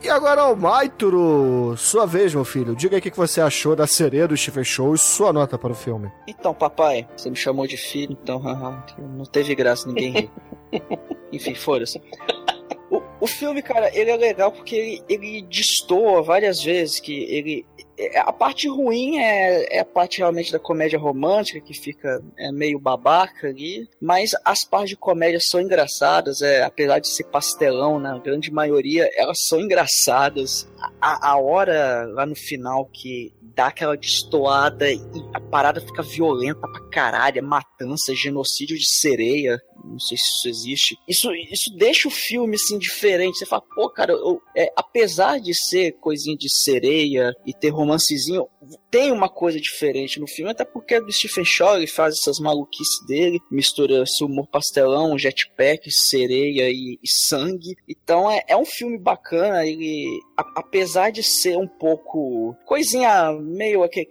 E agora, o Maituro, sua vez, meu filho. Diga aí o que você achou da sereia do Stephen Show e sua nota para o filme. Então, papai, você me chamou de filho, então não teve graça ninguém rir. Enfim, foda-se. O filme, cara, ele é legal porque ele, ele destoa várias vezes, que ele a parte ruim é, é, a parte realmente da comédia romântica, que fica é, meio babaca ali, mas as partes de comédia são engraçadas, é, apesar de ser pastelão, na grande maioria, elas são engraçadas. A, a hora lá no final que dá aquela destoada e a parada fica violenta pra caralho, é matança, genocídio de sereia, não sei se isso existe. Isso, isso deixa o filme assim diferente. Você fala, pô, cara, eu, é, apesar de ser coisinha de sereia e ter romancezinho, tem uma coisa diferente no filme, até porque é do Stephen Shaw, ele faz essas maluquices dele, mistura esse humor pastelão, jetpack, sereia e, e sangue. Então é, é um filme bacana, ele, a, apesar de ser um pouco coisinha meio aquele,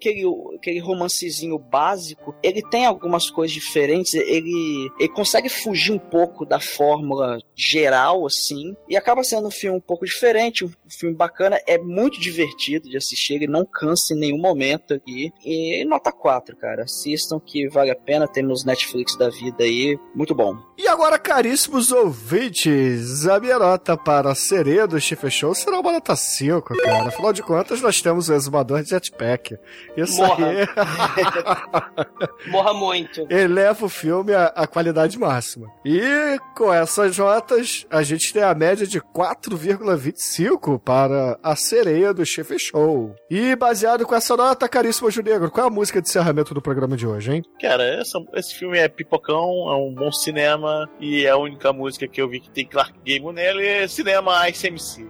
aquele romancezinho básico, ele tem algumas coisas diferentes, ele, ele consegue fugir um pouco da fórmula geral, assim, e acaba sendo um filme um pouco diferente, um filme bacana, é muito divertido de assistir, ele não cansa em nenhum momento aqui, e nota 4, cara, assistam que vale a pena, tem nos Netflix da vida aí, muito bom. E agora, caríssimos ouvintes, a minha nota para a sereia do Stephen Show será uma nota 5, cara, afinal de contas nós temos o exumador de jetpack, isso Morra. aí... Morra muito. Eleva o filme à, à qualidade máxima. E com essas notas, a gente tem a média de 4,25 para a sereia do Chef Show. E baseado com essa nota, caríssimo Junegro, qual é a música de encerramento do programa de hoje, hein? Cara, essa- esse filme é pipocão, é um bom cinema e é a única música que eu vi que tem Clark Gable nele é cinema ICMC.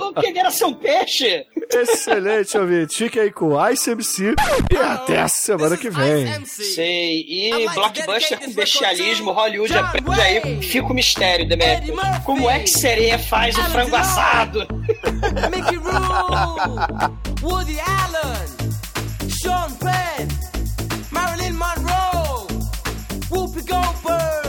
Eu queria ser um peixe! Excelente, ouvinte. Fique aí com o ICMC e até a semana que vem. Sei, e blockbuster com bestialismo, Hollywood aprende aí, fica o mistério, Demetrio. Como é que sereia faz o frango assado? Mickey Rourke, Woody Allen, Sean Penn, Marilyn Monroe, Whoopi Goldberg,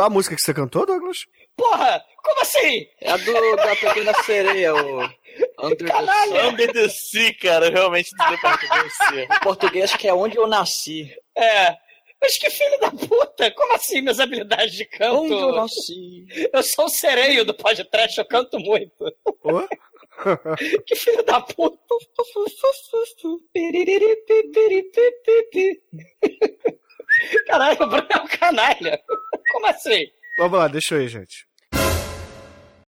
Qual a música que você cantou, Douglas? Porra, como assim? É a do, da Pequena Sereia, o Under the Caralho! Sun. Under the Sea, cara, realmente não deu pra. Em português que é onde eu nasci. É. Mas que filho da puta! Como assim minhas habilidades de canto? Onde eu nasci. Eu sou o sereio do podcast, eu canto muito. Ô? Que filho da puta! Caralho, o Bruno é um canalha. Como assim? Vamos lá, deixa eu ir, gente.